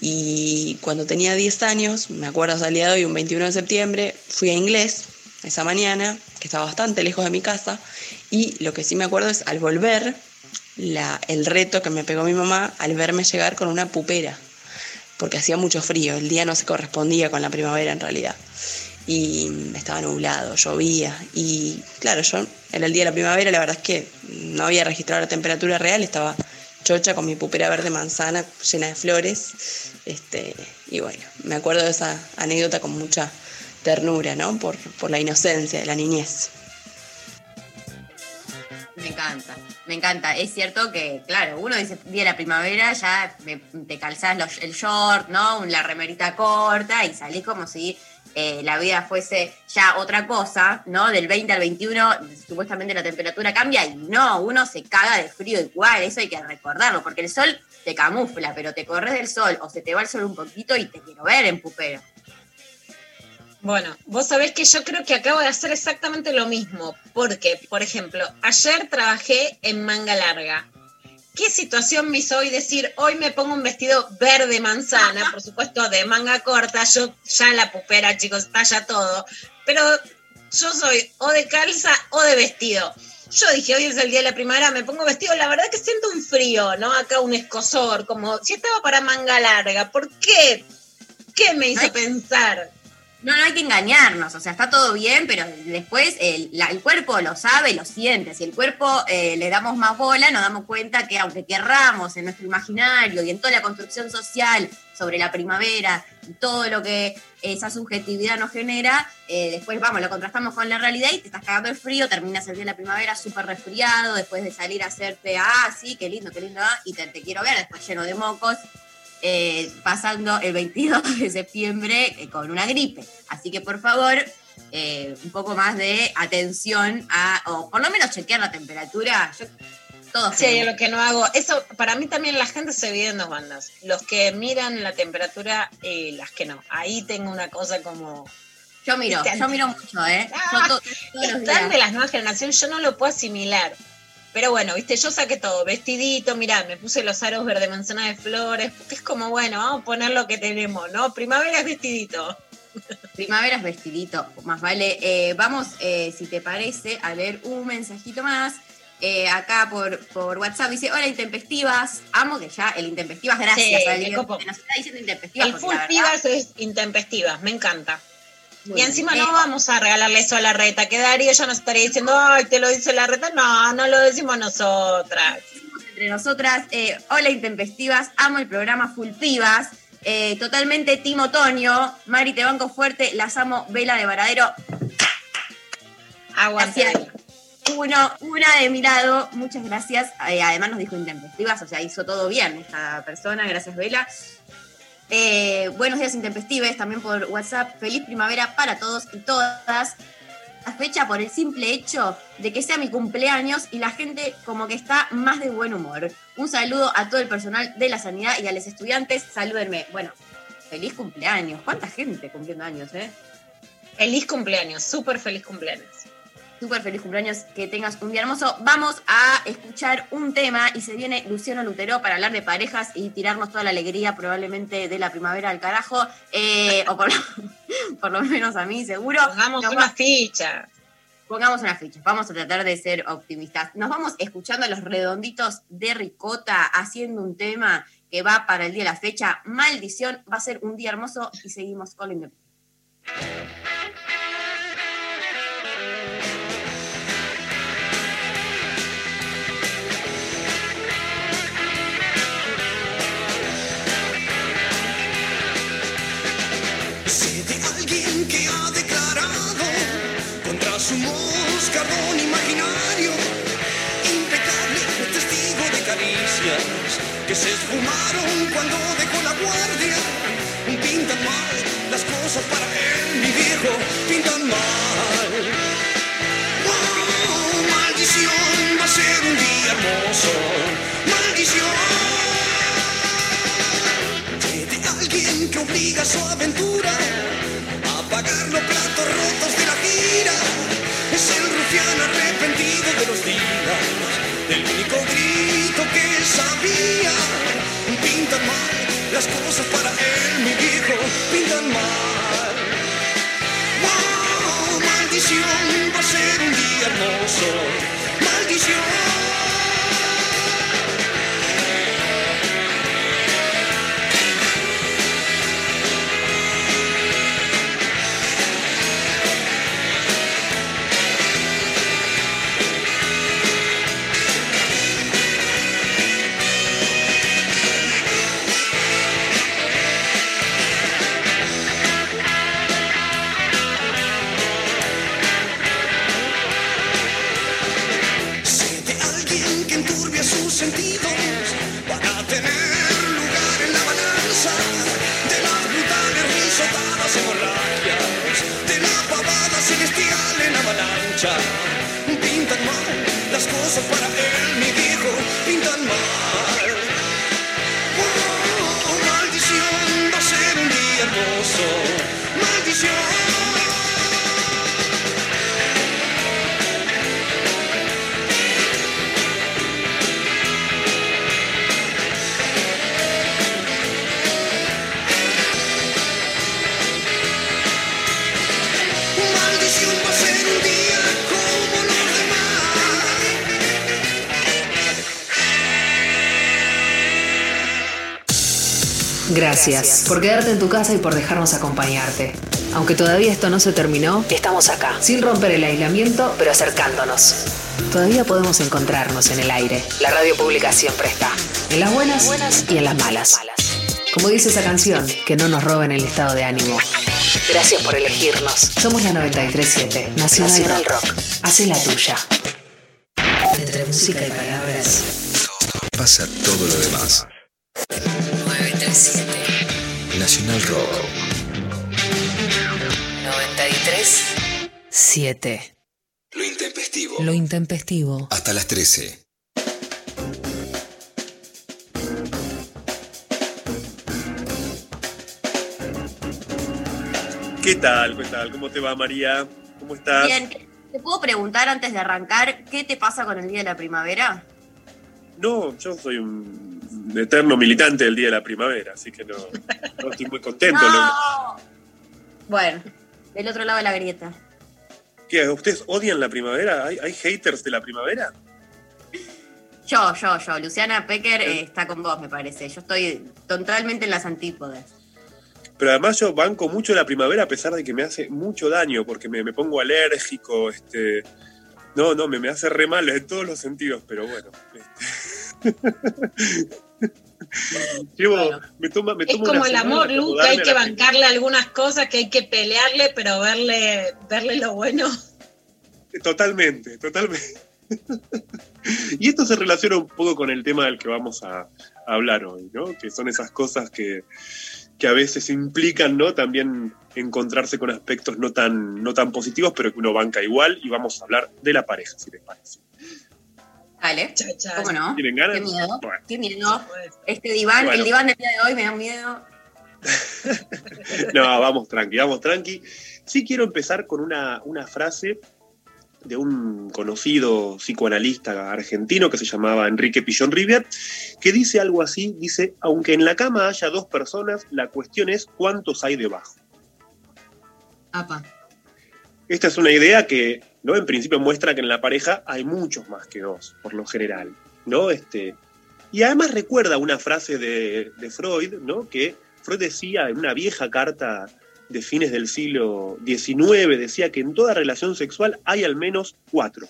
Y cuando tenía 10 años, me acuerdo día de hoy, un 21 de septiembre, fui a inglés esa mañana, que estaba bastante lejos de mi casa, y lo que sí me acuerdo es al volver, el reto que me pegó mi mamá al verme llegar con una pupera, porque hacía mucho frío, el día no se correspondía con la primavera en realidad y estaba nublado, llovía y claro, yo era el día de la primavera, la verdad es que no había registrado la temperatura real, estaba chocha con mi pupera verde manzana llena de flores. Este, y bueno, me acuerdo de esa anécdota con mucha ternura, ¿no? Por, por la inocencia de la niñez. Me encanta, me encanta. Es cierto que, claro, uno dice día de la primavera, ya me- te calzás los- el short, ¿no? La remerita corta y salís como si eh, la vida fuese ya otra cosa, ¿no? Del 20 al 21, supuestamente la temperatura cambia y no, uno se caga de frío igual, eso hay que recordarlo, porque el sol te camufla, pero te corres del sol o se te va el sol un poquito y te quiero ver en pupero. Bueno, vos sabés que yo creo que acabo de hacer exactamente lo mismo, porque, por ejemplo, ayer trabajé en manga larga. ¿Qué situación me hizo hoy decir, hoy me pongo un vestido verde manzana, por supuesto de manga corta, yo ya la pupera, chicos, ya todo, pero yo soy o de calza o de vestido. Yo dije, hoy es el día de la primavera, me pongo vestido, la verdad que siento un frío, ¿no? Acá un escosor, como si estaba para manga larga. ¿Por qué? ¿Qué me hizo Ay. pensar? No, no hay que engañarnos, o sea, está todo bien, pero después el, la- el cuerpo lo sabe, lo siente. Si el cuerpo eh, le damos más bola, nos damos cuenta que aunque querramos en nuestro imaginario y en toda la construcción social sobre la primavera y todo lo que esa subjetividad nos genera, eh, después vamos, lo contrastamos con la realidad y te estás cagando el frío, terminas el día de la primavera súper resfriado, después de salir a hacerte, ah, sí, qué lindo, qué lindo, ah, y te, te quiero ver, después lleno de mocos, eh, pasando el 22 de septiembre eh, con una gripe. Así que por favor, eh, un poco más de atención a, o por lo menos chequear la temperatura. Yo, todos Sí, queremos. lo que no hago. Eso, para mí también la gente se divide en dos bandas. Los que miran la temperatura y las que no. Ahí tengo una cosa como. Yo miro, yo miro mucho, ¿eh? Yo Ah, to- todos los días. de las nuevas generaciones, yo no lo puedo asimilar. Pero bueno, viste, yo saqué todo, vestidito, mirá, me puse los aros verde manzana de flores, porque es como, bueno, vamos a poner lo que tenemos, ¿no? Primavera es vestidito. Primavera es vestidito, más vale. Eh, vamos, eh, si te parece, a leer un mensajito más. Eh, acá por, por WhatsApp dice, hola intempestivas, amo que ya el intempestivas, gracias Sí, a que nos está diciendo intempestivas. El full pibas es intempestivas, me encanta. Y encima eh, no vamos a regalarle eso a la reta, que Darío ya nos estaría diciendo, ay, te lo dice la reta. No, no lo decimos nosotras. entre nosotras. eh, hola intempestivas, amo el programa Full Pibas. eh, totalmente Timo Otoño, Mari te banco fuerte, las amo, Vela de Varadero. Aguante. Uno, una de mi lado, muchas gracias. Eh, además nos dijo intempestivas, o sea, hizo todo bien esta persona, gracias Vela. Eh, buenos días intempestives, también por WhatsApp. Feliz primavera para todos y todas. La fecha por el simple hecho de que sea mi cumpleaños y la gente como que está más de buen humor. Un saludo a todo el personal de la sanidad y a los estudiantes. Salúdenme. Bueno, feliz cumpleaños. ¿Cuánta gente cumpliendo años, eh? Feliz cumpleaños, súper feliz cumpleaños. Súper feliz cumpleaños, que tengas un día hermoso. Vamos a escuchar un tema y se viene Luciano Lutero para hablar de parejas y tirarnos toda la alegría probablemente de la primavera al carajo, eh, o por lo, por lo menos a mí seguro. Pongamos Nos una va- ficha. Pongamos una ficha, vamos a tratar de ser optimistas. Nos vamos escuchando a los redonditos de Ricota haciendo un tema que va para el día de la fecha. Maldición, va a ser un día hermoso y seguimos con la independencia. Contra su moscardón imaginario, impecable testigo de caricias que se esfumaron cuando dejó la guardia. Pintan mal las cosas para él, mi viejo, pintan mal. ¡Wow! Maldición, va a ser un día hermoso. Maldición de alguien que obliga a su aventura pagar los platos rotos de la gira. Es el rufián arrepentido de los días, del único grito que sabía. Pintan mal las cosas para él, mi viejo, pintan mal. ¡Wow! Maldición, va a ser un día hermoso. Maldición. Gracias por quedarte en tu casa y por dejarnos acompañarte. Aunque todavía esto no se terminó, estamos acá, sin romper el aislamiento, pero acercándonos. Todavía podemos encontrarnos en el aire. La radio pública siempre está, en las buenas, y en las malas. Como dice esa canción, que no nos roben el estado de ánimo. Gracias por elegirnos. Somos la 937, Nacional, Nacional Rock. Hace la tuya. Entre música y palabras. 7. Lo intempestivo. Lo intempestivo. Hasta las 13. ¿Qué tal? ¿Qué tal? ¿Cómo te va, María? ¿Cómo estás? Bien, ¿te puedo preguntar antes de arrancar qué te pasa con el Día de la Primavera? No, yo soy un eterno militante del Día de la Primavera, así que no, no estoy muy contento. No. Lo- Bueno, del otro lado de la grieta. ¿Qué? ¿Ustedes odian la primavera? ¿Hay, hay haters de la primavera? Yo, yo, yo. Luciana Pecker eh, está con vos, me parece. Yo estoy totalmente en las antípodas. Pero además yo banco mucho la primavera a pesar de que me hace mucho daño, porque me, me pongo alérgico, este... No, no, me, me hace re mal en todos los sentidos, pero bueno. este. Llevo, me toma, me Es como el amor, Lu, que hay que bancarle algunas cosas, que hay que pelearle, pero verle, verle lo bueno. Totalmente, totalmente. y esto se relaciona un poco con el tema del que vamos a, a hablar hoy, ¿no? Que son esas cosas que, que a veces implican, ¿no? También encontrarse con aspectos no tan, no tan positivos, pero que uno banca igual. Y vamos a hablar de la pareja, si les parece. Dale. ¿Cómo no? ¿Tienen ganas? Qué miedo. Bueno. Qué miedo. Este diván, Bueno. el diván del día de hoy me da miedo. No, vamos tranqui, vamos tranqui. Sí quiero empezar con una, una frase de un conocido psicoanalista argentino que se llamaba Enrique Pillón Rivier, que dice algo así, dice, aunque en la cama haya dos personas, la cuestión es cuántos hay debajo. Apa. Esta es una idea que, ¿no? En principio muestra que en la pareja hay muchos más que dos, por lo general, ¿no? Este, y además recuerda una frase de, de Freud, ¿no? Que Freud decía en una vieja carta de fines del siglo XIX, decía que en toda relación sexual hay al menos cuatro.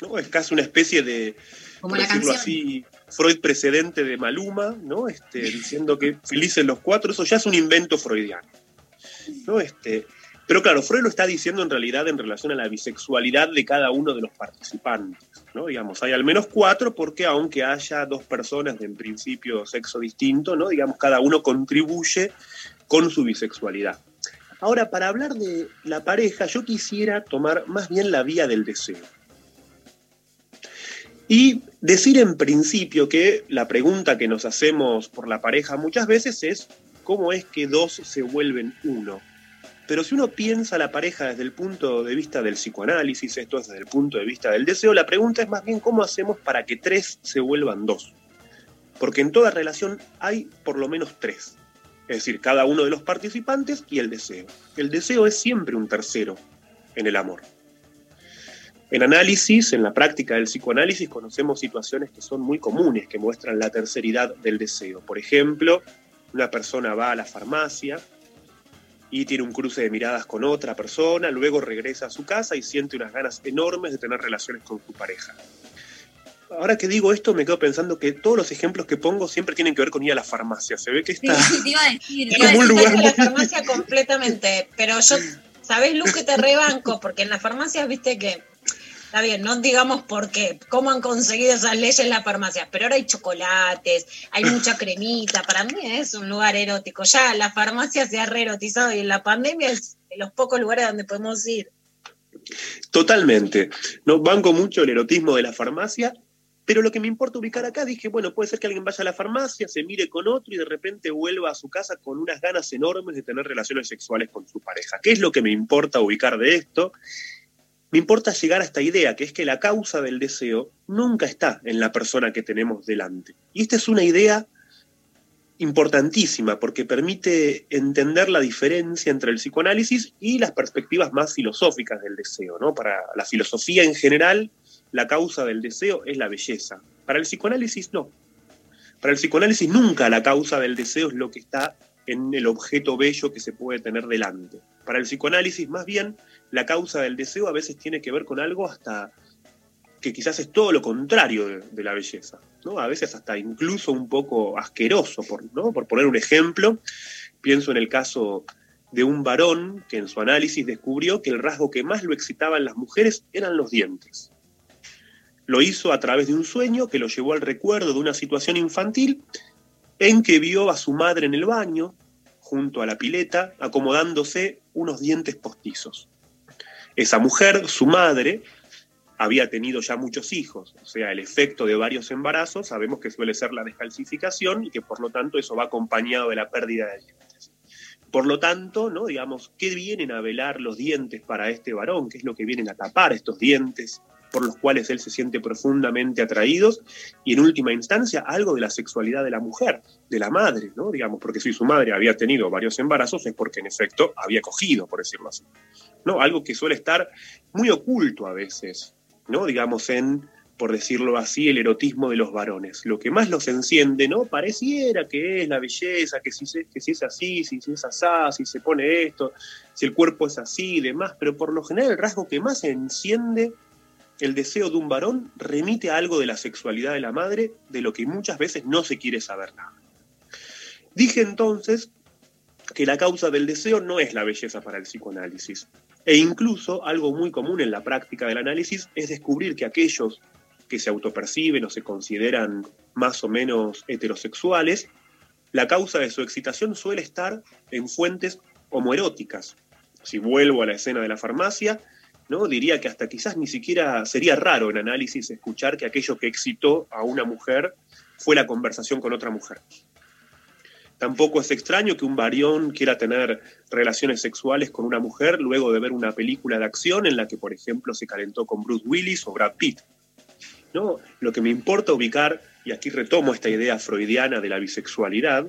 ¿No? Es casi una especie de, Como por decirlo canción. así, Freud precedente de Maluma, ¿no? Este, diciendo que felices los cuatro, eso ya es un invento freudiano. ¿no? Este, pero claro, Freud lo está diciendo en realidad en relación a la bisexualidad de cada uno de los participantes. ¿no? Digamos, hay al menos cuatro porque aunque haya dos personas de en principio sexo distinto, ¿no? digamos, cada uno contribuye con su bisexualidad. Ahora, para hablar de la pareja, yo quisiera tomar más bien la vía del deseo. Y decir en principio que la pregunta que nos hacemos por la pareja muchas veces es cómo es que dos se vuelven uno. Pero si uno piensa la pareja desde el punto de vista del psicoanálisis, esto es desde el punto de vista del deseo, la pregunta es más bien cómo hacemos para que tres se vuelvan dos. Porque en toda relación hay por lo menos tres. Es decir, cada uno de los participantes y el deseo. El deseo es siempre un tercero en el amor. En análisis, en la práctica del psicoanálisis, conocemos situaciones que son muy comunes, que muestran la terceridad del deseo. Por ejemplo, una persona va a la farmacia y tiene un cruce de miradas con otra persona, luego regresa a su casa y siente unas ganas enormes de tener relaciones con su pareja. Ahora que digo esto, me quedo pensando que todos los ejemplos que pongo siempre tienen que ver con ir a la farmacia. Se ve que Sí, está... sí, te iba a decir. Es te iba a decir. lugar en la farmacia completamente, pero yo, ¿sabés, Lu, que te rebanco? Porque en las farmacias, viste que, está bien, no digamos por qué, cómo han conseguido esas leyes en las farmacias, pero ahora hay chocolates, hay mucha cremita, para mí es un lugar erótico. Ya la farmacia se ha reerotizado y en la pandemia es de los pocos lugares donde podemos ir. Totalmente. No banco mucho el erotismo de la farmacia Pero lo que me importa ubicar acá, dije, bueno, puede ser que alguien vaya a la farmacia, se mire con otro y de repente vuelva a su casa con unas ganas enormes de tener relaciones sexuales con su pareja. ¿Qué es lo que me importa ubicar de esto? Me importa llegar a esta idea, que es que la causa del deseo nunca está en la persona que tenemos delante. Y esta es una idea importantísima porque permite entender la diferencia entre el psicoanálisis y las perspectivas más filosóficas del deseo. ¿no? Para la filosofía en general, la causa del deseo es la belleza. Para el psicoanálisis no. Para el psicoanálisis nunca la causa del deseo es lo que está en el objeto bello que se puede tener delante. Para el psicoanálisis más bien la causa del deseo a veces tiene que ver con algo hasta que quizás es todo lo contrario de, la belleza, ¿no? A veces hasta incluso un poco asqueroso, por, ¿no? por poner un ejemplo, pienso en el caso de un varón que en su análisis descubrió que el rasgo que más lo excitaba en las mujeres eran los dientes. Lo hizo a través de un sueño que lo llevó al recuerdo de una situación infantil en que vio a su madre en el baño, junto a la pileta, acomodándose unos dientes postizos. Esa mujer, su madre, había tenido ya muchos hijos, o sea, el efecto de varios embarazos, sabemos que suele ser la descalcificación y que por lo tanto eso va acompañado de la pérdida de dientes. Por lo tanto, ¿no? digamos, ¿qué vienen a velar los dientes para este varón? ¿Qué es lo que vienen a tapar estos dientes por los cuales él se siente profundamente atraído? Y en última instancia, algo de la sexualidad de la mujer, de la madre, ¿no? digamos, porque si su madre había tenido varios embarazos es porque en efecto había cogido, por decirlo así. ¿no? Algo que suele estar muy oculto a veces, ¿no? digamos, en, por decirlo así, el erotismo de los varones. Lo que más los enciende, ¿no? Pareciera que es la belleza, que si, se- que si es así, si, si es asá, si se pone esto, si el cuerpo es así y demás, pero por lo general el rasgo que más enciende el deseo de un varón remite a algo de la sexualidad de la madre, de lo que muchas veces no se quiere saber nada. Dije entonces que la causa del deseo no es la belleza para el psicoanálisis. E incluso algo muy común en la práctica del análisis es descubrir que aquellos que se autoperciben o se consideran más o menos heterosexuales, la causa de su excitación suele estar en fuentes homoeróticas. Si vuelvo a la escena de la farmacia, diría que hasta quizás ni siquiera sería raro en análisis escuchar que aquello que excitó a una mujer fue la conversación con otra mujer. Tampoco es extraño que un varón quiera tener relaciones sexuales con una mujer luego de ver una película de acción en la que, por ejemplo, se calentó con Bruce Willis o Brad Pitt. ¿No? Lo que me importa ubicar, y aquí retomo esta idea freudiana de la bisexualidad,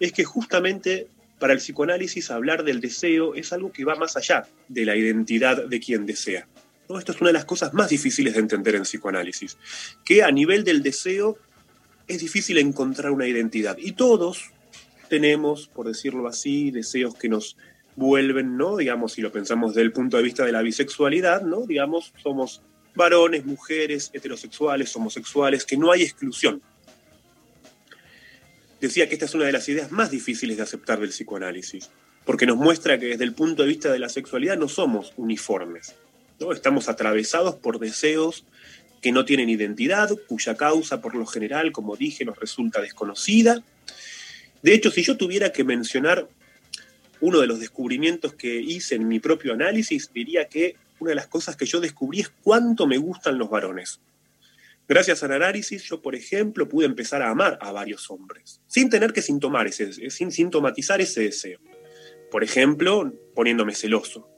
es que justamente para el psicoanálisis hablar del deseo es algo que va más allá de la identidad de quien desea. ¿no? Esto es una de las cosas más difíciles de entender en psicoanálisis, que a nivel del deseo es difícil encontrar una identidad. Y todos tenemos, por decirlo así, deseos que nos vuelven, ¿no? Digamos, si lo pensamos desde el punto de vista de la bisexualidad, ¿no? Digamos, somos varones, mujeres, heterosexuales, homosexuales, que no hay exclusión. Decía que esta es una de las ideas más difíciles de aceptar del psicoanálisis, porque nos muestra que desde el punto de vista de la sexualidad no somos uniformes, ¿no? Estamos atravesados por deseos que no tienen identidad, cuya causa por lo general, como dije, nos resulta desconocida. De hecho, si yo tuviera que mencionar uno de los descubrimientos que hice en mi propio análisis, diría que una de las cosas que yo descubrí es cuánto me gustan los varones. Gracias al análisis, yo, por ejemplo, pude empezar a amar a varios hombres, sin tener que sintomar ese, sin sintomatizar ese deseo. Por ejemplo, poniéndome celoso.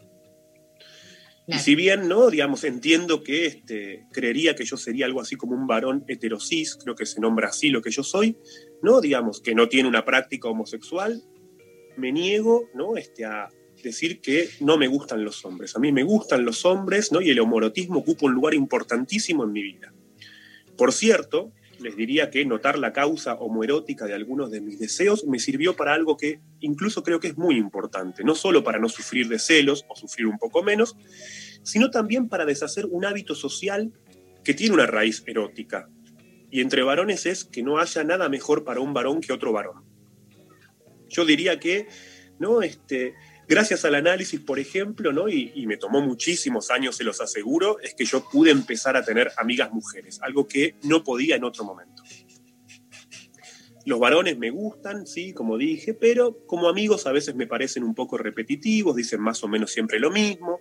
Y si bien, ¿no? Digamos, entiendo que este, creería que yo sería algo así como un varón heterosis, creo que se nombra así lo que yo soy, ¿no? Digamos, que no tiene una práctica homosexual, me niego, ¿no? Este, a decir que no me gustan los hombres. A mí me gustan los hombres, ¿no? Y el homorotismo ocupa un lugar importantísimo en mi vida. Por cierto, les diría que notar la causa homoerótica de algunos de mis deseos me sirvió para algo que incluso creo que es muy importante, no solo para no sufrir de celos o sufrir un poco menos, sino también para deshacer un hábito social que tiene una raíz erótica. Y entre varones es que no haya nada mejor para un varón que otro varón. Yo diría que, ¿no? Este, gracias al análisis, por ejemplo, ¿no? Y, me tomó muchísimos años, se los aseguro, es que yo pude empezar a tener amigas mujeres, algo que no podía en otro momento. Los varones me gustan, sí, como dije, pero como amigos a veces me parecen un poco repetitivos, dicen más o menos siempre lo mismo.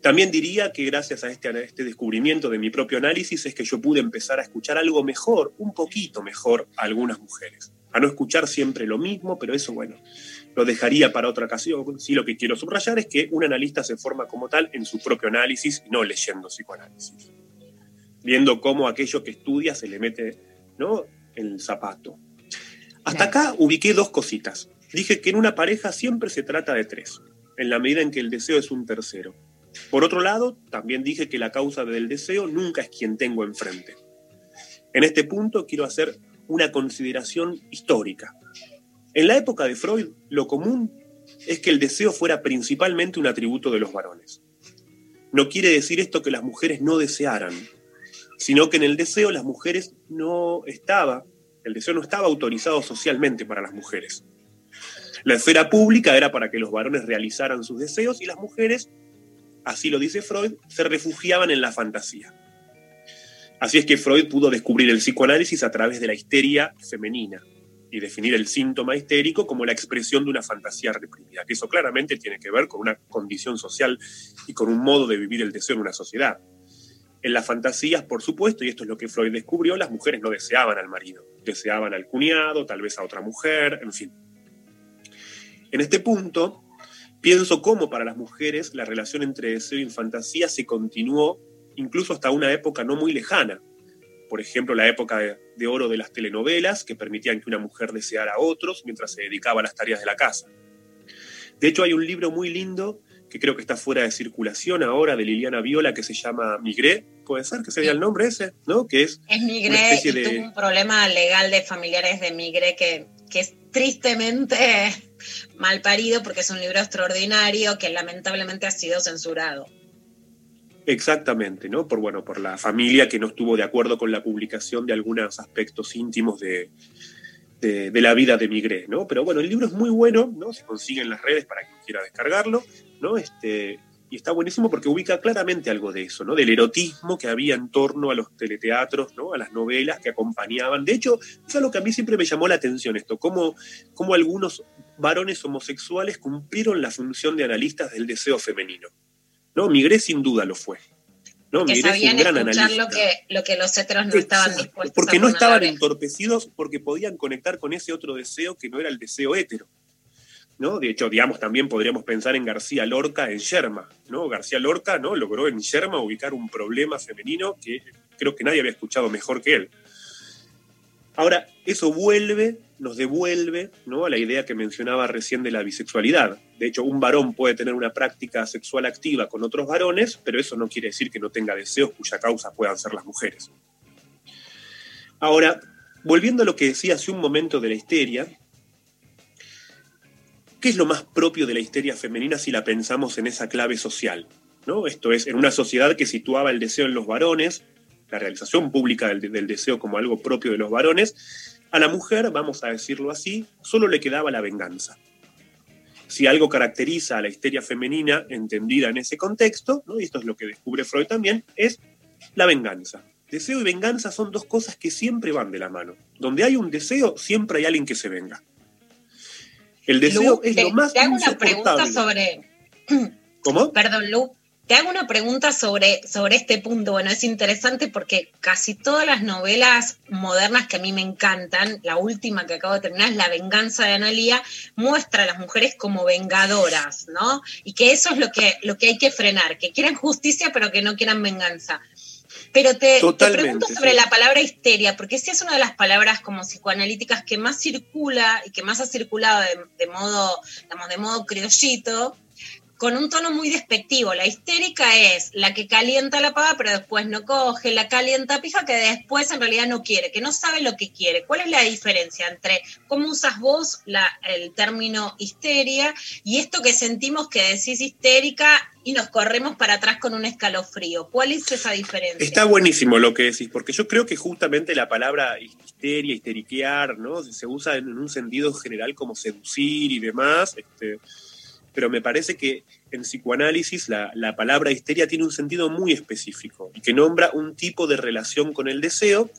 También diría que gracias a este, a este descubrimiento de mi propio análisis es que yo pude empezar a escuchar algo mejor, un poquito mejor a algunas mujeres. A no escuchar siempre lo mismo, pero eso, bueno, lo dejaría para otra ocasión. Sí, lo que quiero subrayar es que un analista se forma como tal en su propio análisis y no leyendo psicoanálisis. Viendo cómo aquello que estudia se le mete ¿no? el zapato. Hasta acá ubiqué dos cositas. Dije que en una pareja siempre se trata de tres, en la medida en que el deseo es un tercero. Por otro lado, también dije que la causa del deseo nunca es quien tengo enfrente. En este punto quiero hacer una consideración histórica. En la época de Freud, lo común es que el deseo fuera principalmente un atributo de los varones. No quiere decir esto que las mujeres no desearan, sino que en el deseo las mujeres no estaba, el deseo no estaba autorizado socialmente para las mujeres. La esfera pública era para que los varones realizaran sus deseos y las mujeres, así lo dice Freud, se refugiaban en la fantasía. Así es que Freud pudo descubrir el psicoanálisis a través de la histeria femenina y definir el síntoma histérico como la expresión de una fantasía reprimida, que eso claramente tiene que ver con una condición social y con un modo de vivir el deseo en una sociedad. En las fantasías, por supuesto, y esto es lo que Freud descubrió, las mujeres no deseaban al marido, deseaban al cuñado, tal vez a otra mujer, en fin. En este punto, pienso cómo para las mujeres la relación entre deseo y fantasía se continuó incluso hasta una época no muy lejana. Por ejemplo, la época de, de oro de las telenovelas, que permitían que una mujer deseara a otros mientras se dedicaba a las tareas de la casa. De hecho, hay un libro muy lindo que creo que está fuera de circulación ahora, de Liliana Viola, que se llama Migré, puede ser que sería el nombre ese, ¿no? Que es, Es una Migré y de- tuvo un problema legal de familiares de Migré que, que es tristemente mal parido porque es un libro extraordinario que lamentablemente ha sido censurado. Exactamente, ¿no? Por, bueno, por la familia que no estuvo de acuerdo con la publicación de algunos aspectos íntimos de, de, la vida de Migré, ¿no? Pero bueno, el libro es muy bueno, ¿no? Se consigue en las redes para quien quiera descargarlo, ¿no? Este, y está buenísimo porque ubica claramente algo de eso, ¿no? Del erotismo que había en torno a los teleteatros, ¿no? A las novelas que acompañaban. De hecho, es algo que a mí siempre me llamó la atención esto, cómo, cómo algunos varones homosexuales cumplieron la función de analistas del deseo femenino. ¿No? Migré sin duda lo fue. ¿no? que Migré fue un gran escuchar analista. lo que, lo que los heteros no estaban dispuestos Porque a no estaban entorpecidos, porque podían conectar con ese otro deseo que no era el deseo hétero. ¿no? De hecho, digamos, también podríamos pensar en García Lorca en Yerma. ¿no? García Lorca ¿no? logró en Yerma ubicar un problema femenino que creo que nadie había escuchado mejor que él. Ahora, eso vuelve, nos devuelve ¿no? a la idea que mencionaba recién de la bisexualidad. De hecho, un varón puede tener una práctica sexual activa con otros varones, pero eso no quiere decir que no tenga deseos cuya causa puedan ser las mujeres. Ahora, volviendo a lo que decía hace un momento de la histeria, ¿qué es lo más propio de la histeria femenina si la pensamos en esa clave social? ¿no? Esto es, en una sociedad que situaba el deseo en los varones, la realización pública del, del deseo como algo propio de los varones, a la mujer, vamos a decirlo así, solo le quedaba la venganza. Si algo caracteriza a la histeria femenina entendida en ese contexto, ¿no? y esto es lo que descubre Freud también, es la venganza. Deseo y venganza son dos cosas que siempre van de la mano. Donde hay un deseo, siempre hay alguien que se venga. El deseo Lu, es te, lo más te hago una pregunta sobre. ¿Cómo? Perdón, Lu. Te hago una pregunta sobre, sobre este punto. Bueno, es interesante porque casi todas las novelas modernas que a mí me encantan, la última que acabo de terminar es La venganza de Analía, muestra a las mujeres como vengadoras, ¿no? Y que eso es lo que, lo que hay que frenar, que quieran justicia pero que no quieran venganza. Pero te, te pregunto sobre sí. la palabra histeria, porque sí es una de las palabras como psicoanalíticas que más circula y que más ha circulado de, de modo, digamos, de modo criollito, con un tono muy despectivo. La histérica es la que calienta la pava pero después no coge, la calienta pija que después en realidad no quiere, que no sabe lo que quiere. ¿Cuál es la diferencia entre cómo usas vos el término histeria y esto que sentimos que decís histérica y nos corremos para atrás con un escalofrío? ¿Cuál es esa diferencia? Está buenísimo lo que decís, porque yo creo que justamente la palabra histeria, histeriquear, ¿no? Se usa en un sentido general como seducir y demás, este, pero me parece que en psicoanálisis la, la palabra histeria tiene un sentido muy específico y que nombra un tipo de relación con el deseo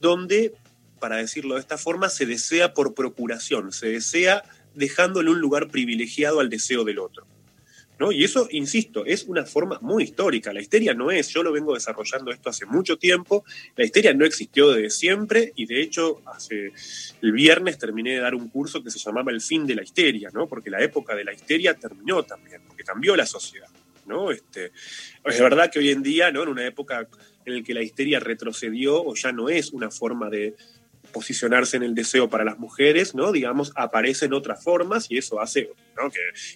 donde, para decirlo de esta forma, se desea por procuración, se desea dejándole un lugar privilegiado al deseo del otro. Y eso, insisto, es una forma muy histórica. La histeria no es, yo lo vengo desarrollando esto hace mucho tiempo, la histeria no existió desde siempre y de hecho hace el viernes terminé de dar un curso que se llamaba El fin de la histeria, ¿no? Porque la época de la histeria terminó también, porque cambió la sociedad, ¿no? Este, es verdad que hoy en día, ¿no? En una época en la que la histeria retrocedió o ya no es una forma de posicionarse en el deseo para las mujeres, ¿no? Digamos, aparecen otras formas y eso hace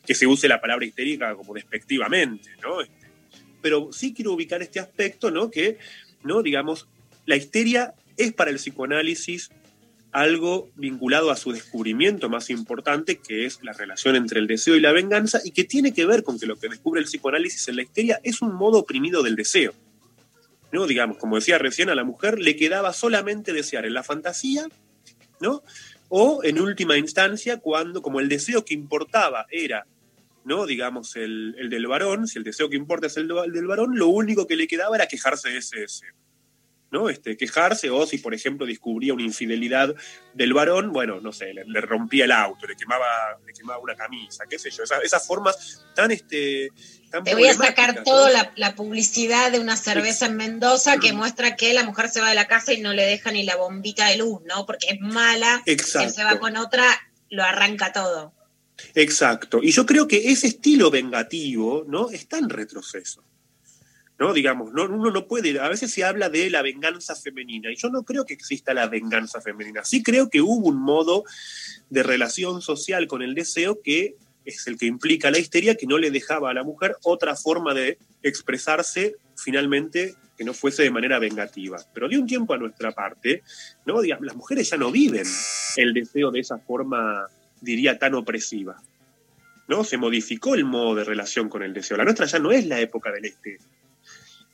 que se use la palabra histérica como despectivamente, ¿no? Este, pero sí quiero ubicar este aspecto, ¿no? Que, ¿no? Digamos, la histeria es para el psicoanálisis algo vinculado a su descubrimiento más importante, que es la relación entre el deseo y la venganza, y que tiene que ver con que lo que descubre el psicoanálisis en la histeria es un modo oprimido del deseo. ¿No? Digamos, como decía recién, a la mujer le quedaba solamente desear en la fantasía, ¿no? O en última instancia, cuando, como el deseo que importaba era, ¿no? Digamos, el, el del varón, si el deseo que importa es el, del varón, lo único que le quedaba era quejarse de ese deseo. ¿No? Este, quejarse, o si, por ejemplo, descubría una infidelidad del varón, bueno, no sé, le, le rompía el auto, le quemaba, le quemaba una camisa, qué sé yo, esa- esas formas tan, este, tan Te voy a sacar problemáticas, toda ¿no? la, la publicidad de una cerveza en Mendoza que muestra que la mujer se va de la casa y no le deja ni la bombita de luz, ¿no? Porque es mala, Exacto. se va con otra, lo arranca todo. Exacto. Y yo creo que ese estilo vengativo, ¿no? Está en retroceso. ¿No? Digamos, no, uno no puede. A veces se habla de la venganza femenina, y yo no creo que exista la venganza femenina. Sí creo que hubo un modo de relación social con el deseo que es el que implica la histeria, que no le dejaba a la mujer otra forma de expresarse finalmente que no fuese de manera vengativa. Pero de un tiempo a nuestra parte, ¿no? Digamos, las mujeres ya no viven el deseo de esa forma, diría, tan opresiva. ¿no? Se modificó el modo de relación con el deseo. La nuestra ya no es la época del este.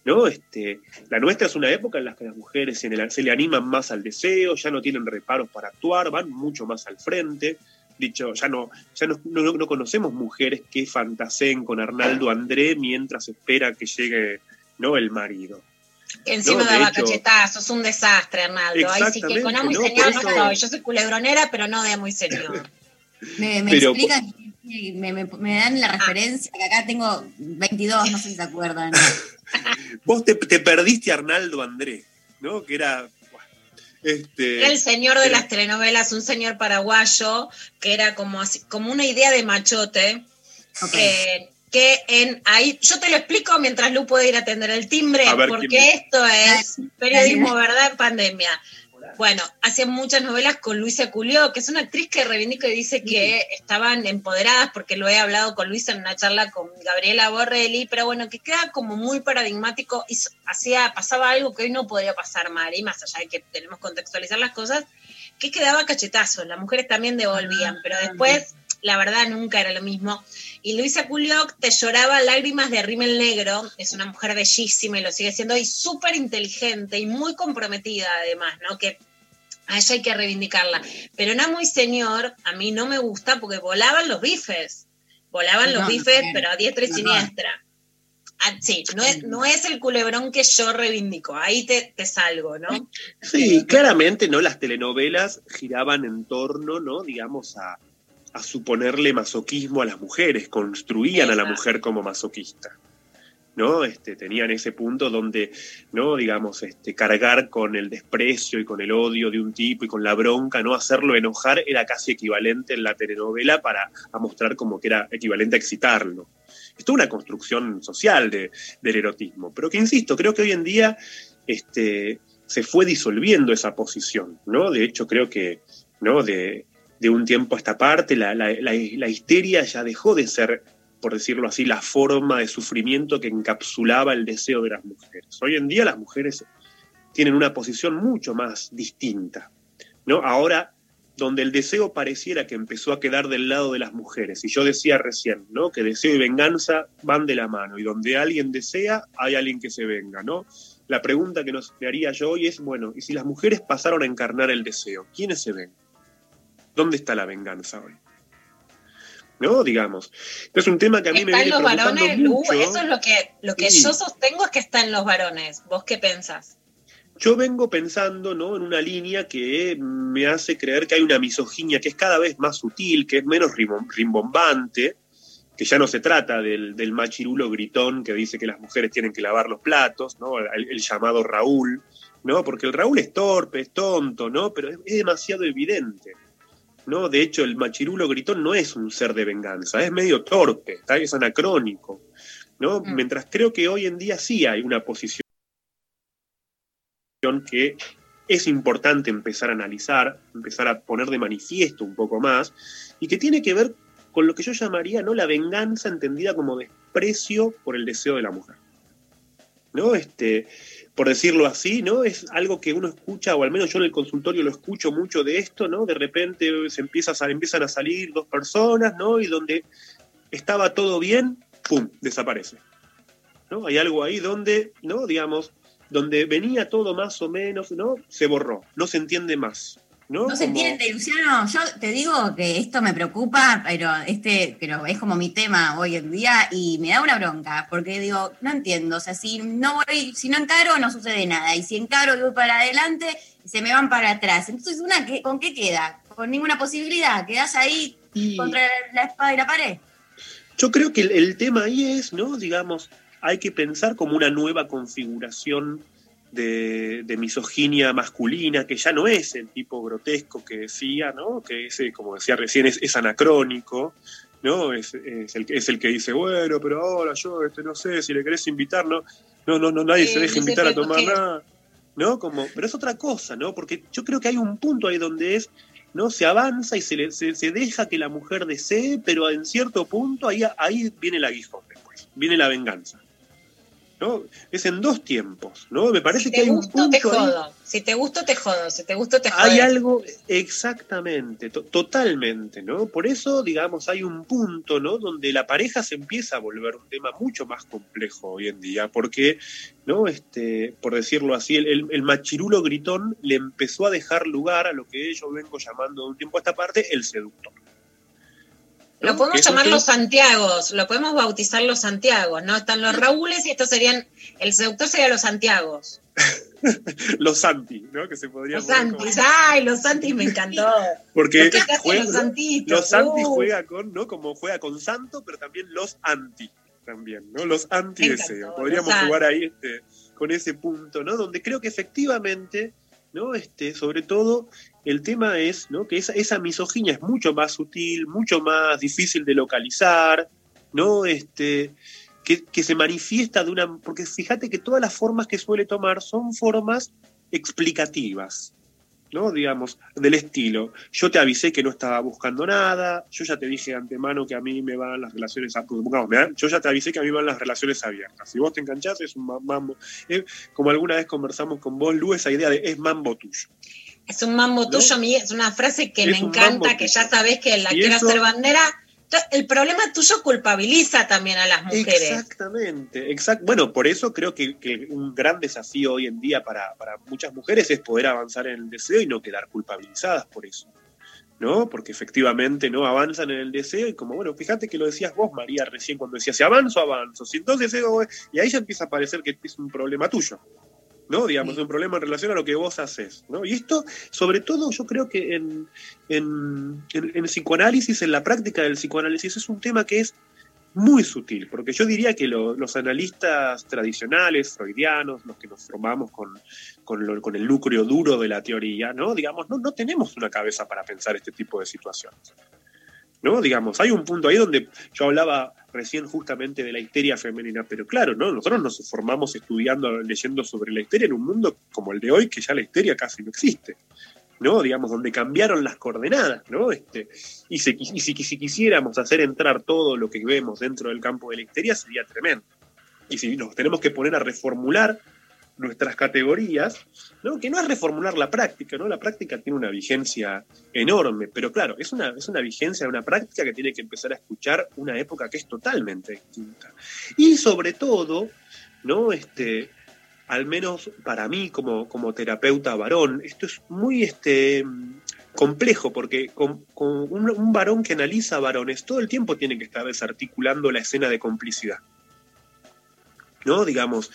¿No? Este, la nuestra es una época en la que las mujeres se, le- se le animan más al deseo, ya no tienen reparos para actuar, van mucho más al frente. Dicho, ya no, ya no, no- no conocemos mujeres que fantaseen con Arnaldo André mientras espera que llegue ¿no? el marido. Que encima No, de daba hecho- cachetazos, un desastre, Arnaldo. Ahí sí que con amo y Exactamente, señor ¿no? Yo soy culebronera, pero no de amo y señor. Me, me Pero- me, me- me dan la referencia, que acá tengo 22, no sé si se acuerdan. Vos te, te perdiste a Arnaldo André, ¿no? Que era. Este, Era el señor de era- las telenovelas, un señor paraguayo, que era como, así, como una idea de machote. eh, que en ahí, yo te lo explico mientras Lu puede ir a atender el timbre, ver, porque esto es periodismo verdad en pandemia. Bueno, hacía muchas novelas con Luisa Culió, que es una actriz que reivindica y dice que estaban empoderadas, porque lo he hablado con Luisa en una charla con Gabriela Borrelli, pero bueno, que queda como muy paradigmático y hacía, pasaba algo que hoy no podría pasar, Mari, más allá de que tenemos que contextualizar las cosas, que quedaba cachetazos, las mujeres también devolvían, pero después, la verdad, nunca era lo mismo. Y Luisa Culioc te lloraba lágrimas de rímel negro, es una mujer bellísima y lo sigue siendo, y súper inteligente y muy comprometida además, ¿no? Que a ella hay que reivindicarla. Pero en Amo y Señor, a mí no me gusta porque volaban los bifes. Volaban los No, bifes, no, pero a diestra y no, no. siniestra. Ah, sí, no es, no es el culebrón que yo reivindico. Ahí te, te salgo, ¿no? Sí, claramente, ¿no? Las telenovelas giraban en torno, ¿no? Digamos, a, a suponerle masoquismo a las mujeres, construían a la mujer como masoquista. ¿No? Este, tenían ese punto donde, ¿no? Digamos, este, cargar con el desprecio y con el odio de un tipo y con la bronca, ¿no? Hacerlo enojar era casi equivalente en la telenovela para a mostrar como que era equivalente a excitarlo. Esto es una construcción social de- del erotismo, pero que insisto, creo que hoy en día este, se fue disolviendo esa posición, ¿no? De hecho, creo que, ¿no? De, de un tiempo a esta parte, la, la- la- histeria ya dejó de ser, por decirlo así, la forma de sufrimiento que encapsulaba el deseo de las mujeres. Hoy en día las mujeres tienen una posición mucho más distinta, ¿no? Ahora, donde el deseo pareciera que empezó a quedar del lado de las mujeres, y yo decía recién, ¿no? Que deseo y venganza van de la mano, y donde alguien desea, hay alguien que se venga, ¿no? La pregunta que nos haría yo hoy es, bueno, ¿y si las mujeres pasaron a encarnar el deseo? ¿Quiénes se ven? ¿Dónde está la venganza hoy? ¿No? Digamos. Es un tema que a mí me ¿Está en viene los varones, Lu? Eso es lo que, lo que Sí. yo sostengo es que está en los varones. ¿Vos qué pensás? Yo vengo pensando ¿no? en una línea que me hace creer que hay una misoginia que es cada vez más sutil, que es menos rimbom- rimbombante, que ya no se trata del, del machirulo gritón que dice que las mujeres tienen que lavar los platos, ¿no? el, el llamado Raúl, ¿no? porque el Raúl es torpe, es tonto, ¿no? pero es, es demasiado evidente. ¿No? De hecho, el machirulo gritón no es un ser de venganza, es medio torpe, ¿está? es anacrónico. ¿no? Mientras creo que hoy en día sí hay una posición que es importante empezar a analizar, empezar a poner de manifiesto un poco más, y que tiene que ver con lo que yo llamaría no la venganza entendida como desprecio por el deseo de la mujer. ¿No? Este, por decirlo así, ¿no? Es algo que uno escucha, o al menos yo en el consultorio lo escucho mucho de esto, ¿no? De repente se empieza a, empiezan a salir dos personas, ¿no? Y donde estaba todo bien, ¡pum! desaparece. ¿No? Hay algo ahí donde, ¿no? Digamos, donde venía todo más o menos, ¿no? Se borró, no se entiende más. ¿No? No se entiende, Luciano. Yo te digo que esto me preocupa, pero este, pero es como mi tema hoy en día y me da una bronca, porque digo, no entiendo. O sea, si no voy, si no encaro, no sucede nada. Y si encaro y voy para adelante, se me van para atrás. Entonces, una ¿qué- ¿con qué queda? Con ninguna posibilidad. Quedás ahí contra la espada y la pared. Yo creo que el, el tema ahí es, ¿no? Digamos, hay que pensar como una nueva configuración de, de misoginia masculina, que ya no es el tipo grotesco que decía, ¿no? Que ese, como decía recién, es, es anacrónico, ¿no? Es, es el, que- es el que dice, bueno, pero ahora yo este, no sé si le querés invitar, ¿no? No, no, no nadie Sí, se deja invitar a tomar nada. ¿No? Como, pero es otra cosa, ¿no? Porque yo creo que hay un punto ahí donde es ¿no? Se avanza y se, le- se, se deja que la mujer desee, pero en cierto punto ahí, ahí viene el aguijón después, viene la venganza. ¿No? Es en dos tiempos, ¿no? Me parece Si que te hay un gusto, te punto ahí- jodo. Si te gusto, te jodo. Si te gusto, te jodo. hay algo, exactamente, to- totalmente, ¿no? Por eso, digamos, hay un punto, ¿no? Donde la pareja se empieza a volver un tema mucho más complejo hoy en día, porque, ¿no? Este, por decirlo así, el, el- el machirulo gritón le empezó a dejar lugar a lo que yo vengo llamando de un tiempo a esta parte el seductor. Lo podemos llamar los Santiagos, lo podemos bautizar los Santiagos, ¿no? Están los Raúles y estos serían, el seductor sería los Santiagos. los Santi, ¿no? Que se podría Los como- Santis, ay, los Santis me encantó. Porque juega- los santitos, los Santi uh. juega con, ¿no? Como juega con Santo, pero también los anti, también, ¿no? Los anti Me deseo. encantó, Podríamos jugar ahí este, con ese punto, ¿no? Donde creo que efectivamente, ¿no? Este, sobre todo, el tema es, ¿no? Que esa, esa misoginia es mucho más sutil, mucho más difícil de localizar, ¿no? Este, que, se manifiesta de una. Porque fíjate que todas las formas que suele tomar son formas explicativas. ¿no? Digamos, del estilo, yo te avisé que no estaba buscando nada, yo ya te dije antemano que a mí me van las relaciones, a- pongamos, me dan- yo ya te avisé que a mí van las relaciones abiertas. Si vos te enganchás es un ma- mambo. Eh, como alguna vez conversamos con vos, Lu, esa idea de es mambo tuyo. Es un mambo ¿No? tuyo, mí es una frase que Es me encanta, que ya sabés que la quiero eso- hacer bandera. El problema tuyo culpabiliza también a las mujeres. Exactamente, exact Bueno, por eso creo que, que un gran desafío hoy en día para, para muchas mujeres es poder avanzar en el deseo y no quedar culpabilizadas por eso. ¿No? Porque efectivamente no avanzan en el deseo y como, bueno, fíjate que lo decías vos, María, recién cuando decías, si avanzo, avanzo. Si entonces, eh, y ahí ya empieza a parecer que es un problema tuyo. ¿No? Digamos, un problema en relación a lo que vos haces, ¿no? Y esto, sobre todo, yo creo que en, en, en- en psicoanálisis, en la práctica del psicoanálisis, es un tema que es muy sutil, porque yo diría que lo- los analistas tradicionales, freudianos, los que nos formamos con, con, lo- con el núcleo duro de la teoría, ¿no? Digamos, no, no tenemos una cabeza para pensar este tipo de situaciones. ¿no? Digamos, hay un punto ahí donde yo hablaba recién justamente de la histeria femenina, pero claro, ¿no? Nosotros nos formamos estudiando, leyendo sobre la histeria en un mundo como el de hoy, que ya la histeria casi no existe, ¿no? Digamos, donde cambiaron las coordenadas, ¿no? Este, y, si, si quisiéramos hacer entrar todo lo que vemos dentro del campo de la histeria, sería tremendo. Y si nos tenemos que poner a reformular nuestras categorías, ¿no? que no es reformular la práctica, ¿no? La práctica tiene una vigencia enorme, pero claro, es una, es una vigencia, una práctica que tiene que empezar a escuchar una época que es totalmente distinta. Y sobre todo, ¿no? Este, al menos para mí como, como terapeuta varón, esto es muy este, complejo, porque con, un varón que analiza varones todo el tiempo tiene que estar desarticulando la escena de complicidad. ¿No? Digamos,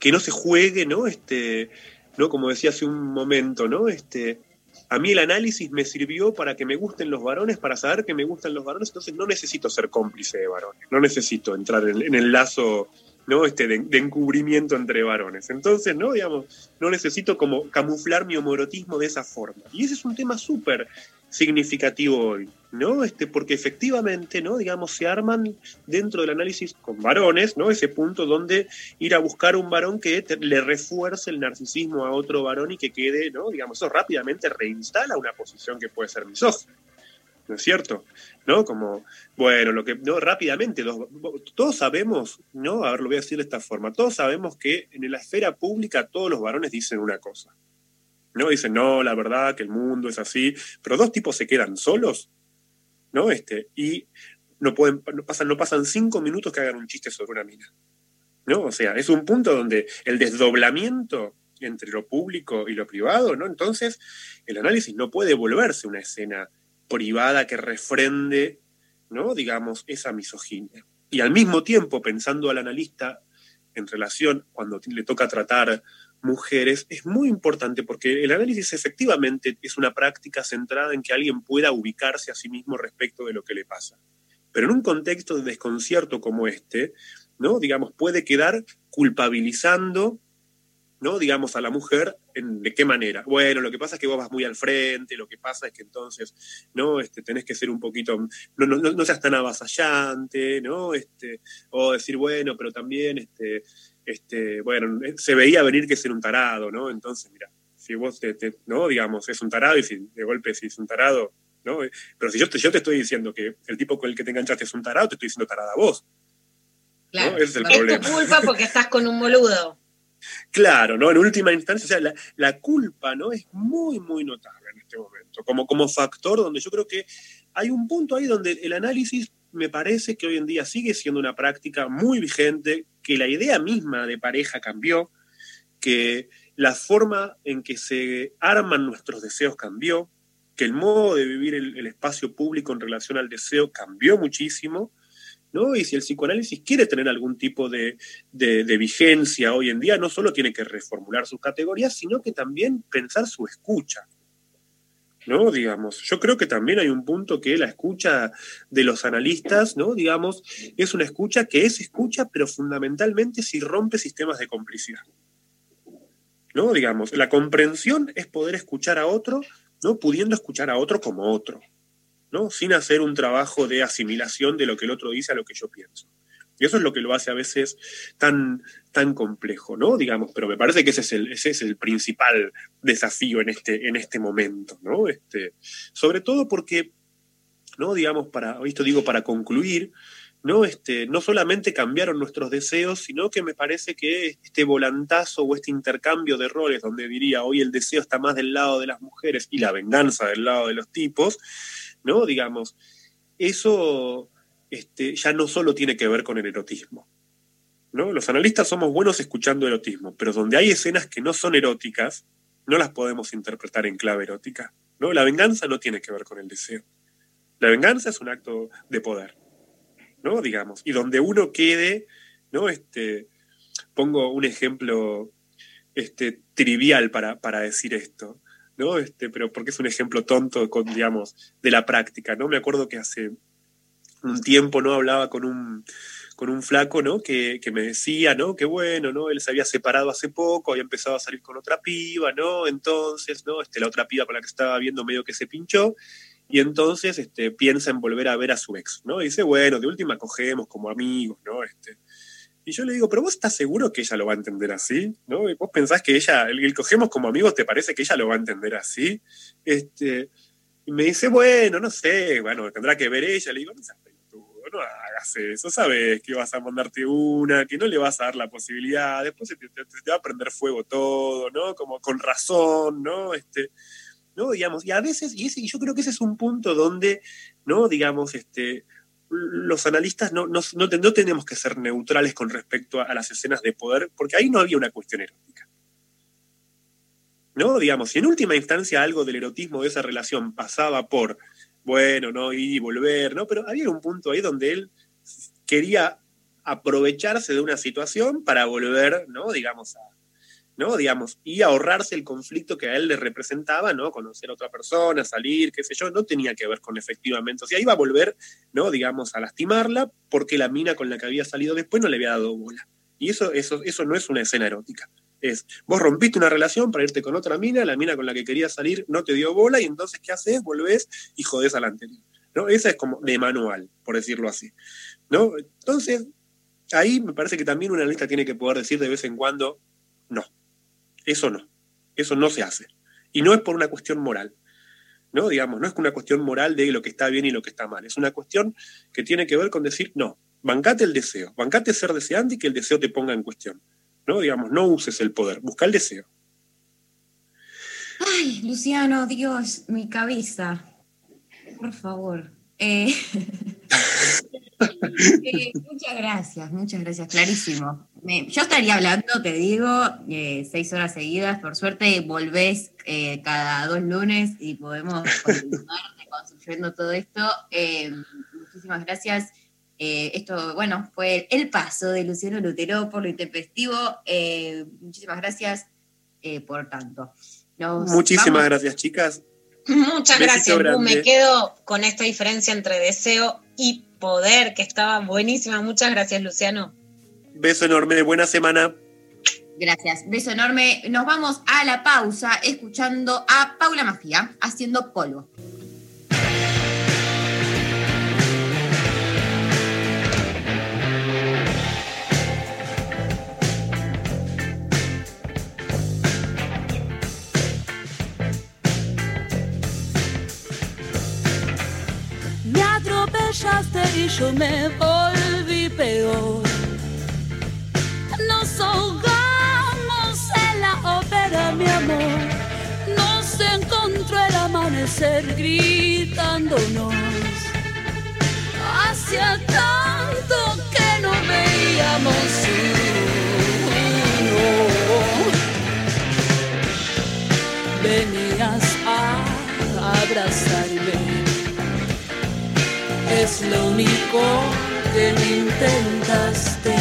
que no se juegue, ¿no? Este, ¿no? Como decía hace un momento, ¿no? Este, A mí el análisis me sirvió para que me gusten los varones, para saber que me gustan los varones, entonces no necesito ser cómplice de varones, no necesito entrar en, el lazo ¿no? este, de, de encubrimiento entre varones. Entonces, ¿no? Digamos, no necesito como camuflar mi homorotismo de esa forma. Y ese es un tema súper significativo hoy, ¿no? Este, porque efectivamente, ¿no? Digamos, se arman dentro del análisis con varones, ¿no? Ese punto donde ir a buscar un varón que le refuerce el narcisismo a otro varón y que quede, ¿no? Digamos, eso rápidamente reinstala una posición que puede ser misógina. ¿No es cierto? ¿No? Como, bueno, lo que, no, rápidamente, todos sabemos, ¿no? A ver, lo voy a decir de esta forma, todos sabemos que en la esfera pública todos los varones dicen una cosa. ¿No? Dicen, no, la verdad que el mundo es así, pero dos tipos se quedan solos, ¿no? Este, y no pueden, no pasan, no pasan cinco minutos que hagan un chiste sobre una mina, ¿no? O sea, es un punto donde el desdoblamiento entre lo público y lo privado, ¿no? Entonces, el análisis no puede volverse una escena privada que refrende, ¿no? Digamos, esa misoginia. Y al mismo tiempo, pensando al analista en relación, cuando le toca tratar mujeres, es muy importante porque el análisis efectivamente es una práctica centrada en que alguien pueda ubicarse a sí mismo respecto de lo que le pasa. Pero en un contexto de desconcierto como este, ¿no? Digamos, puede quedar culpabilizando, ¿no? Digamos, a la mujer, en, ¿de qué manera? Bueno, lo que pasa es que vos vas muy al frente, lo que pasa es que entonces, ¿no? Este, tenés que ser un poquito, no, no, no seas tan avasallante, ¿no? Este, o decir, bueno, pero también, este, este, bueno, se veía venir que ser un tarado, ¿no? Entonces, mira, si vos, te, te, ¿no? Digamos, es un tarado y si de golpe si es un tarado, ¿no? Pero si yo te, yo te estoy diciendo que el tipo con el que te enganchaste es un tarado, te estoy diciendo tarada a vos. Claro. ¿no? Ese es el es problema. tu culpa porque estás con un boludo. Claro, ¿no? En última instancia, o sea, la, la, culpa, ¿no? Es muy, muy notable en este momento, como, como factor donde yo creo que hay un punto ahí donde el análisis me parece que hoy en día sigue siendo una práctica muy vigente, que la idea misma de pareja cambió, que la forma en que se arman nuestros deseos cambió, que el modo de vivir el, el espacio público en relación al deseo cambió muchísimo, ¿no? Y si el psicoanálisis quiere tener algún tipo de, de, de, vigencia hoy en día, no solo tiene que reformular sus categorías, sino que también pensar su escucha. ¿No? Digamos, yo creo que también hay un punto que la escucha de los analistas, ¿no? Digamos, es una escucha que es escucha, pero fundamentalmente si rompe sistemas de complicidad. ¿No? Digamos, la comprensión es poder escuchar a otro, ¿no? Pudiendo escuchar a otro como otro. ¿no? sin hacer un trabajo de asimilación de lo que el otro dice a lo que yo pienso. Y eso es lo que lo hace a veces tan, tan complejo, ¿no? Digamos, pero me parece que ese es el, ese es el principal desafío en este, en este momento, ¿no? Este, sobre todo porque, ¿no? Digamos, para, esto digo para concluir, ¿no? Este, no solamente cambiaron nuestros deseos, sino que me parece que este volantazo o este intercambio de roles, donde diría hoy el deseo está más del lado de las mujeres y la venganza del lado de los tipos, ¿no? Digamos, eso este, ya no solo tiene que ver con el erotismo. Los analistas somos buenos escuchando erotismo, pero donde hay escenas que no son eróticas, no las podemos interpretar en clave erótica. ¿no? La venganza no tiene que ver con el deseo. La venganza es un acto de poder, ¿no? Digamos, y donde uno quede, ¿no? Este, pongo un ejemplo este, trivial para, decir esto. ¿no? Este, pero porque es un ejemplo tonto, digamos, de la práctica, ¿no? Me acuerdo que hace un tiempo, ¿no? Hablaba con un, con un flaco, ¿no? Que, que, me decía, ¿no? Que bueno, ¿no? Él se había separado hace poco, había empezado a salir con otra piba, ¿no? Entonces, ¿no? Este, la otra piba con la que estaba viendo medio que se pinchó, y entonces este, piensa en volver a ver a su ex, ¿no? Y dice, bueno, de última cogemos como amigos, ¿no? Este, y yo le digo, pero vos estás seguro que ella lo va a entender así, ¿no? ¿Y vos pensás que ella, el, el, cogemos como amigos, ¿te parece que ella lo va a entender así? Este, y me dice, bueno, no sé, bueno, tendrá que ver ella. Le digo, no no hagas eso, sabes que vas a mandarte una, que no le vas a dar la posibilidad, después te, te, va a prender fuego todo, ¿no? Como con razón, ¿no? Este, ¿no? Digamos, y a veces, y yo creo que ese es un punto donde, ¿no? Digamos, este, los analistas no, no, no, no, tenemos que ser neutrales con respecto a, a, las escenas de poder, porque ahí no había una cuestión erótica. ¿No? Digamos, si en última instancia algo del erotismo de esa relación pasaba por, bueno, ¿no? Y volver, ¿no? Pero había un punto ahí donde él quería aprovecharse de una situación para volver, ¿no? Digamos, a, ¿no? Digamos, y ahorrarse el conflicto que a él le representaba, ¿no? Conocer a otra persona, salir, qué sé yo, no tenía que ver con efectivamente. O sea, iba a volver, ¿no? Digamos, a lastimarla porque la mina con la que había salido después no le había dado bola. Y eso, eso, eso no es una escena erótica. Es, vos rompiste una relación para irte con otra mina, la mina con la que querías salir no te dio bola, y entonces, ¿qué haces? Volvés y jodés a la anterior. ¿no? Esa es como de manual, por decirlo así. ¿no? Entonces, ahí me parece que también una lista tiene que poder decir de vez en cuando, no, eso no, eso no se hace. Y no es por una cuestión moral, ¿no? Digamos, no es una cuestión moral de lo que está bien y lo que está mal, es una cuestión que tiene que ver con decir, no, bancate el deseo, bancate ser deseante y que el deseo te ponga en cuestión, ¿no? Digamos, no uses el poder, busca el deseo. Ay, Luciano, Dios, mi cabeza. Por favor. Eh, eh, muchas gracias, muchas gracias, clarísimo. Yo estaría hablando, te digo, eh, seis horas seguidas. Por suerte volvés cada dos lunes y podemos continuar construyendo todo esto. Muchísimas gracias. Eh, esto, bueno, fue el paso de Luciano Lutero por lo intempestivo. Eh, muchísimas gracias eh, por tanto. Nos Muchísimas vamos- gracias, chicas. Muchas Besito gracias. Me quedo con esta diferencia entre deseo y poder, que estaba buenísima. Muchas gracias, Luciano. Beso enorme, buena semana. Gracias, beso enorme. Nos vamos a la pausa escuchando a Paula Mafia haciendo polvo. Y yo me volví peor. Nos ahogamos en la ópera, mi amor. Nos encontró el amanecer gritándonos. Hacía tanto que no veíamos uno. Venías a abrazarme es lo único que me intentaste.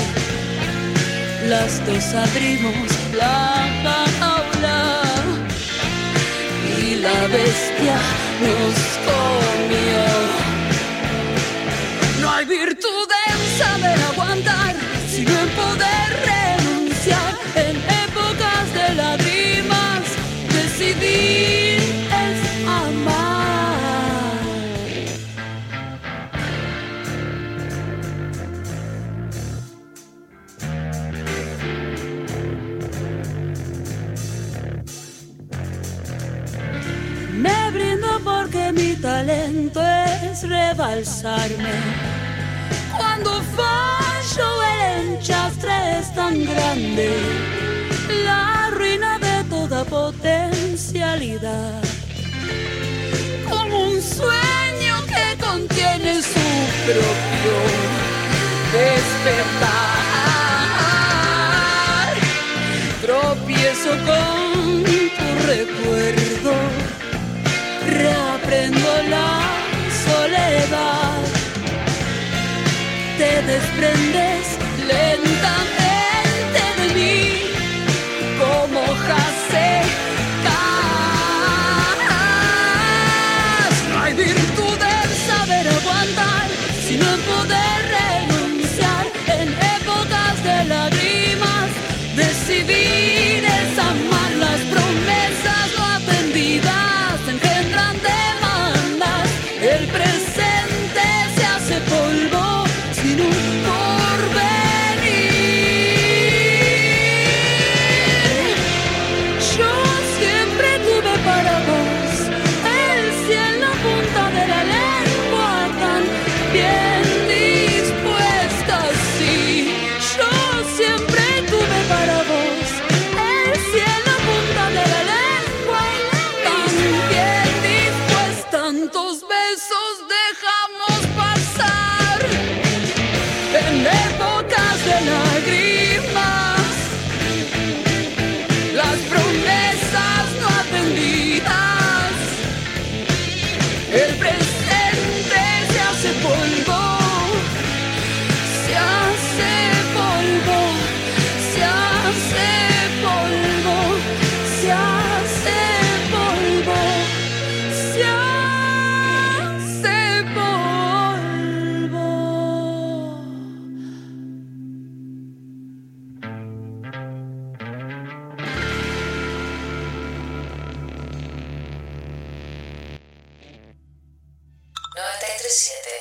Las dos abrimos la jaula y la bestia nos comió. Cuando fallo el enchastre es tan grande, la ruina de toda potencialidad. Como un sueño que contiene su propio despertar. Tropiezo con tu Te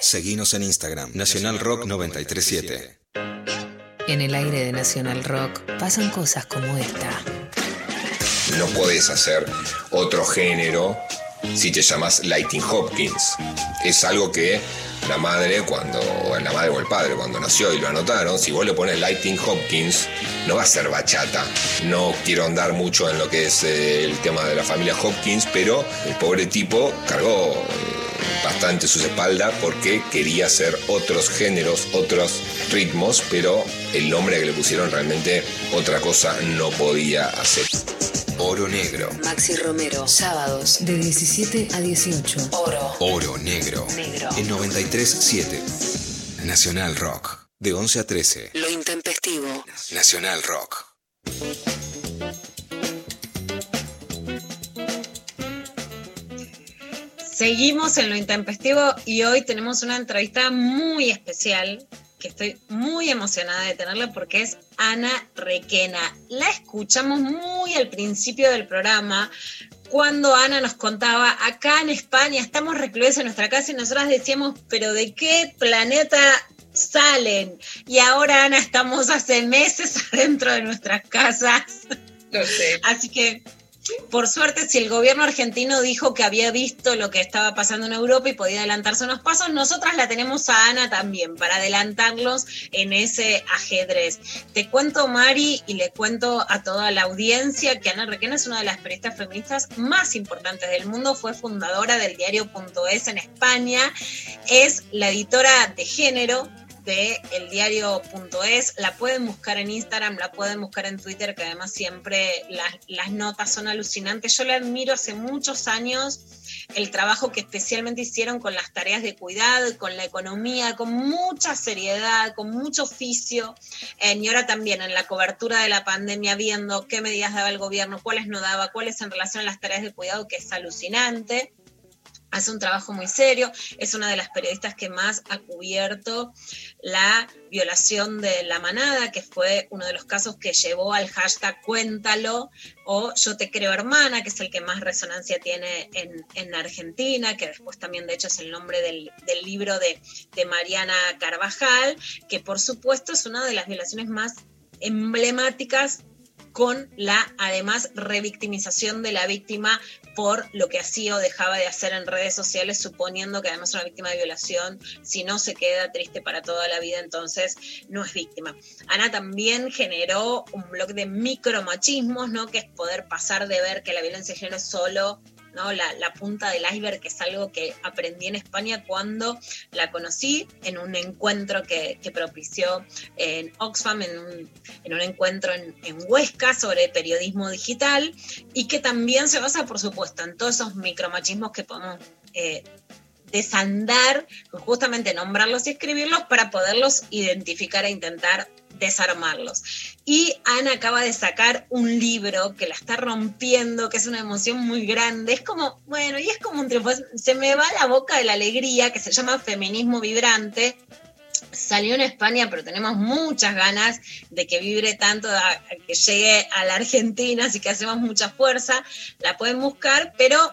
Seguinos en Instagram, Nacional Rock 937. En el aire de Nacional Rock pasan cosas como esta. No podés hacer otro género si te llamas Lighting Hopkins. Es algo que la madre cuando, o la madre o el padre cuando nació y lo anotaron, si vos le pones Lighting Hopkins, no va a ser bachata. No quiero andar mucho en lo que es eh, el tema de la familia Hopkins, pero el pobre tipo cargó eh, bastante sus espaldas porque quería hacer otros géneros, otros ritmos, pero el nombre que le pusieron realmente otra cosa no podía hacer. Oro Negro. Maxi Romero, sábados de 17 a 18. Oro. Oro Negro. Negro. En 93.7. Nacional Rock. De 11 a 13. Lo intempestivo. Nacional Rock. Seguimos en lo intempestivo y hoy tenemos una entrevista muy especial que estoy muy emocionada de tenerla porque es Ana Requena. La escuchamos muy al principio del programa cuando Ana nos contaba, acá en España estamos recluidos en nuestra casa y nosotras decíamos, pero ¿de qué planeta salen? Y ahora Ana estamos hace meses adentro de nuestras casas. Lo sé. Así que por suerte, si el gobierno argentino dijo que había visto lo que estaba pasando en Europa y podía adelantarse unos pasos, nosotras la tenemos a Ana también para adelantarlos en ese ajedrez. Te cuento, Mari, y le cuento a toda la audiencia que Ana Requena es una de las periodistas feministas más importantes del mundo, fue fundadora del diario.es en España, es la editora de género de eldiario.es. La pueden buscar en Instagram, la pueden buscar en Twitter, que además siempre las, notas son alucinantes. Yo le admiro hace muchos años el trabajo que especialmente hicieron con las tareas de cuidado con la economía, con mucha seriedad, con mucho oficio. Eh, y ahora también en la cobertura de la pandemia, viendo qué medidas daba el gobierno, cuáles no daba, cuáles en relación a las tareas de cuidado, que es alucinante hace un trabajo muy serio, es una de las periodistas que más ha cubierto la violación de la manada, que fue uno de los casos que llevó al hashtag Cuéntalo o Yo te creo hermana, que es el que más resonancia tiene en, en Argentina, que después también de hecho es el nombre del, del libro de, de Mariana Carvajal, que por supuesto es una de las violaciones más emblemáticas con la además revictimización de la víctima por lo que hacía o dejaba de hacer en redes sociales, suponiendo que además una víctima de violación, si no se queda triste para toda la vida, entonces no es víctima. Ana también generó un blog de micromachismos, ¿no? Que es poder pasar de ver que la violencia de género es solo ¿no? La, punta del iceberg, que es algo que aprendí en España cuando la conocí en un encuentro que, propició en Oxfam, en un, en un encuentro en, en, Huesca sobre periodismo digital y que también se basa, por supuesto, en todos esos micromachismos que podemos... Eh, desandar, justamente nombrarlos y escribirlos para poderlos identificar e intentar desarmarlos. Y Ana acaba de sacar un libro que la está rompiendo, que es una emoción muy grande. Es como, bueno, y es como un triunfo. Se me va la boca de la alegría, que se llama Feminismo Vibrante. Salió en España, pero tenemos muchas ganas de que vibre tanto, que llegue a la Argentina, así que hacemos mucha fuerza. La pueden buscar, pero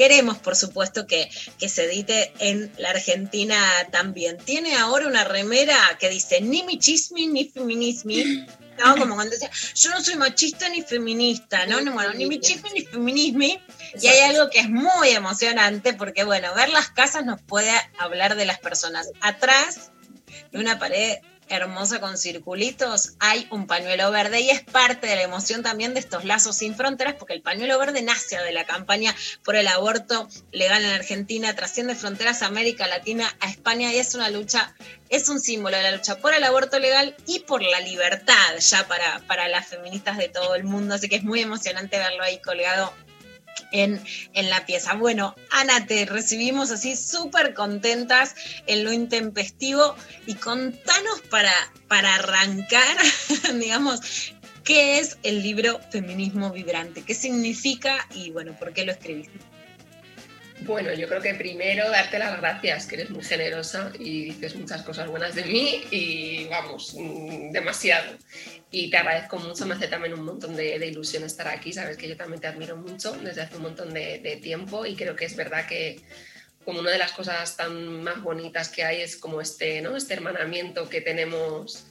queremos, por supuesto, que, que, se edite en la Argentina también. Tiene ahora una remera que dice ni michismi ni feminismi. ¿no? Como cuando decía, yo no soy machista ni feminista, ¿no? no bueno, ni michismi ni feminismi. Y hay algo que es muy emocionante porque, bueno, ver las casas nos puede hablar de las personas. Atrás de una pared hermosa con circulitos, hay un pañuelo verde y es parte de la emoción también de estos lazos sin fronteras, porque el pañuelo verde nace de la campaña por el aborto legal en Argentina, trasciende fronteras a América Latina, a España y es una lucha, es un símbolo de la lucha por el aborto legal y por la libertad ya para, para las feministas de todo el mundo, así que es muy emocionante verlo ahí colgado en, en, la pieza. Bueno, Ana, te recibimos así súper contentas en lo intempestivo y contanos para, para arrancar, digamos, qué es el libro Feminismo Vibrante, qué significa y bueno, por qué lo escribiste. Bueno, yo creo que primero darte las gracias, que eres muy generosa y dices muchas cosas buenas de mí y vamos, demasiado. Y te agradezco mucho, me hace también un montón de, ilusión estar aquí, sabes que yo también te admiro mucho desde hace un montón de, de, tiempo y creo que es verdad que como una de las cosas tan más bonitas que hay es como este, ¿no? este hermanamiento que tenemos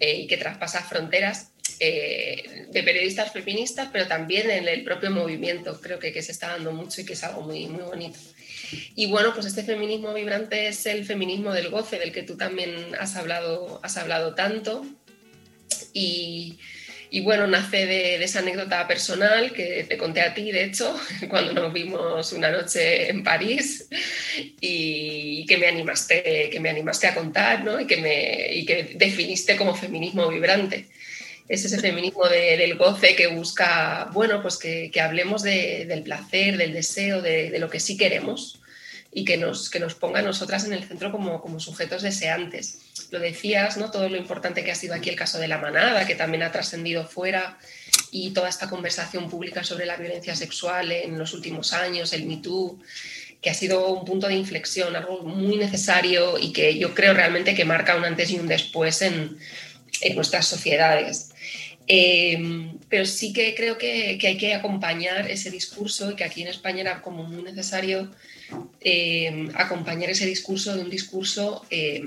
eh, y que traspasa fronteras eh, de periodistas feministas, pero también en el propio movimiento. Creo que, que se está dando mucho y que es algo muy, muy bonito. Y bueno, pues este feminismo vibrante es el feminismo del goce, del que tú también has hablado, has hablado tanto. Y, bueno, nace de, esa anécdota personal que te conté a ti, de hecho, cuando nos vimos una noche en París y que me animaste, que me animaste a contar ¿no? y, que me, y que definiste como feminismo vibrante. Es ese feminismo del goce que busca, bueno, pues que, hablemos de, del placer, del deseo, de, lo que sí queremos y que nos, que nos ponga nosotras en el centro como, como sujetos deseantes lo decías, ¿no? Todo lo importante que ha sido aquí el caso de la manada, que también ha trascendido fuera, y toda esta conversación pública sobre la violencia sexual en los últimos años, el Me que ha sido un punto de inflexión, algo muy necesario y que yo creo realmente que marca un antes y un después en, en nuestras sociedades. Eh, pero sí que creo que, hay que acompañar ese discurso y que aquí en España era como muy necesario eh, acompañar ese discurso de un discurso eh,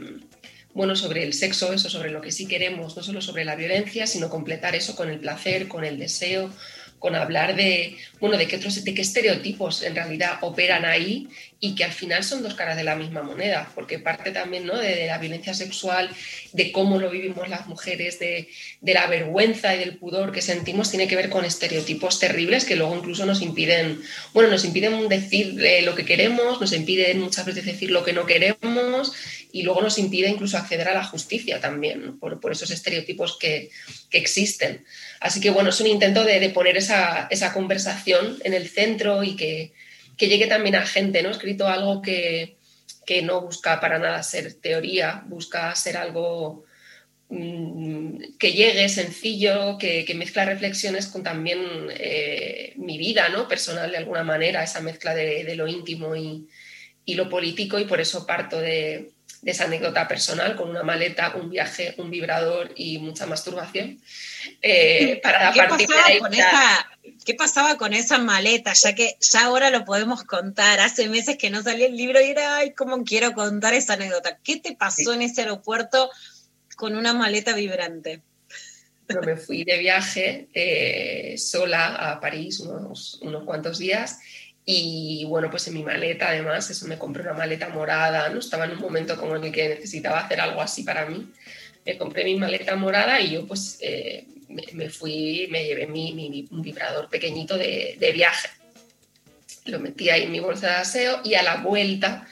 bueno, sobre el sexo, eso, sobre lo que sí queremos, no solo sobre la violencia, sino completar eso con el placer, con el deseo, con hablar de, bueno, de qué, otros, de qué estereotipos en realidad operan ahí y que al final son dos caras de la misma moneda, porque parte también ¿no? de, de la violencia sexual, de cómo lo vivimos las mujeres, de, de, la vergüenza y del pudor que sentimos, tiene que ver con estereotipos terribles que luego incluso nos impiden, bueno, nos impiden decir eh, lo que queremos, nos impiden muchas veces decir lo que no queremos y luego nos impide incluso acceder a la justicia también, por, por, esos estereotipos que, que existen. Así que bueno, es un intento de, de poner esa, esa, conversación en el centro y que, que, llegue también a gente, ¿no? He escrito algo que, que no busca para nada ser teoría, busca ser algo mmm, que llegue sencillo, que, que, mezcla reflexiones con también eh, mi vida ¿no? personal de alguna manera, esa mezcla de, de lo íntimo y, y, lo político y por eso parto de, de esa anécdota personal con una maleta, un viaje, un vibrador y mucha masturbación. Eh, para ¿Qué, pasaba con esa, ¿Qué pasaba con esa maleta? Ya que ya ahora lo podemos contar. Hace meses que no salía el libro y era, ay, cómo quiero contar esa anécdota. ¿Qué te pasó sí. en ese aeropuerto con una maleta vibrante? Bueno, me fui de viaje eh, sola a París unos, unos cuantos días y bueno, pues en mi maleta, además, eso me compré una maleta morada, ¿no? Estaba en un momento como en el que necesitaba hacer algo así para mí. Me compré mi maleta morada y yo pues eh, me, fui, me llevé mi, mi, un vibrador pequeñito de, de, viaje. Lo metí ahí en mi bolsa de aseo y a la vuelta,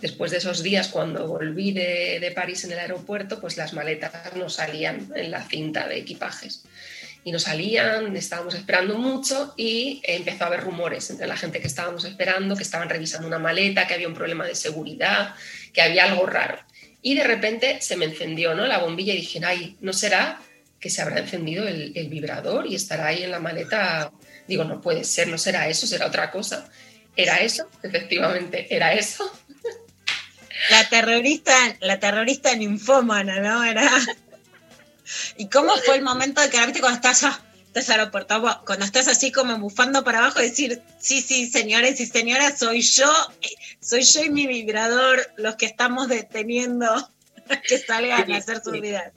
después de esos días cuando volví de, de París en el aeropuerto, pues las maletas no salían en la cinta de equipajes y no salían, estábamos esperando mucho y empezó a haber rumores entre la gente que estábamos esperando, que estaban revisando una maleta, que había un problema de seguridad, que había algo raro. Y de repente se me encendió ¿no? la bombilla y dije, ay, ¿no será que se habrá encendido el, el vibrador y estará ahí en la maleta? Digo, no puede ser, no será eso, será otra cosa. ¿Era eso? Efectivamente, era eso. La terrorista, la terrorista ninfómana, ¿no? Era... ¿Y cómo fue el momento de que, viste, cuando estás, ah, estás aeropuerto, cuando estás así como bufando para abajo, decir, sí, sí, señores y señoras, soy yo, soy yo y mi vibrador los que estamos deteniendo que salgan a hacer su vida.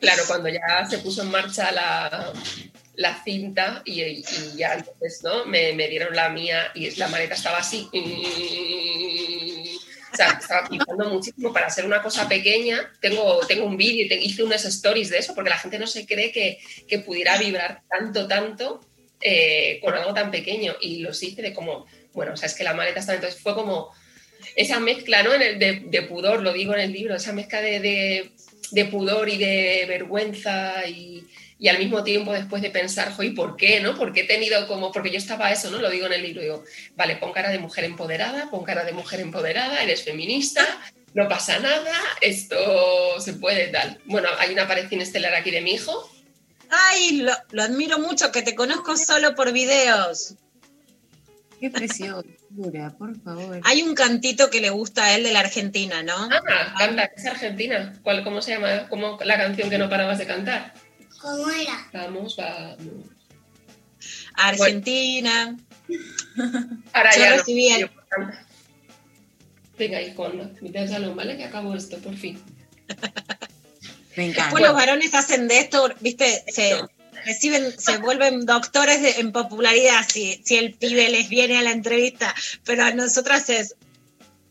Claro, cuando ya se puso en marcha la, la cinta y, y, ya entonces, ¿no? Me, me, dieron la mía y la maleta estaba así. O sea, estaba flipando muchísimo para hacer una cosa pequeña. Tengo, tengo un vídeo y hice unas stories de eso porque la gente no se cree que, que pudiera vibrar tanto, tanto eh, con algo tan pequeño. Y los hice de como, bueno, o sea, es que la maleta estaba. Entonces fue como esa mezcla, ¿no? En el de, de, pudor, lo digo en el libro, esa mezcla de, de, de pudor y de vergüenza y, y al mismo tiempo después de pensar, ¿y por qué? ¿no? Porque he tenido como, porque yo estaba eso, ¿no? Lo digo en el libro, digo, vale, pon cara de mujer empoderada, pon cara de mujer empoderada, eres feminista, no pasa nada, esto se puede tal. Bueno, hay una aparición estelar aquí de mi hijo. Ay, lo, lo admiro mucho, que te conozco solo por videos. Qué presión, por favor. Hay un cantito que le gusta a él de la Argentina, ¿no? Ah, canta, es Argentina. ¿Cuál, ¿Cómo se llama? ¿Cómo la canción que no parabas de cantar? ¿Cómo era? Vamos, vamos. Argentina. Bueno, ahora Yo ya recibí no, el... Venga, anda, vete al salón, ¿vale? Que acabo esto, por fin. Me encanta. Después los varones hacen de esto, viste, se reciben, se vuelven doctores de- en popularidad si, si el pibe les viene a la entrevista, pero a nosotras es,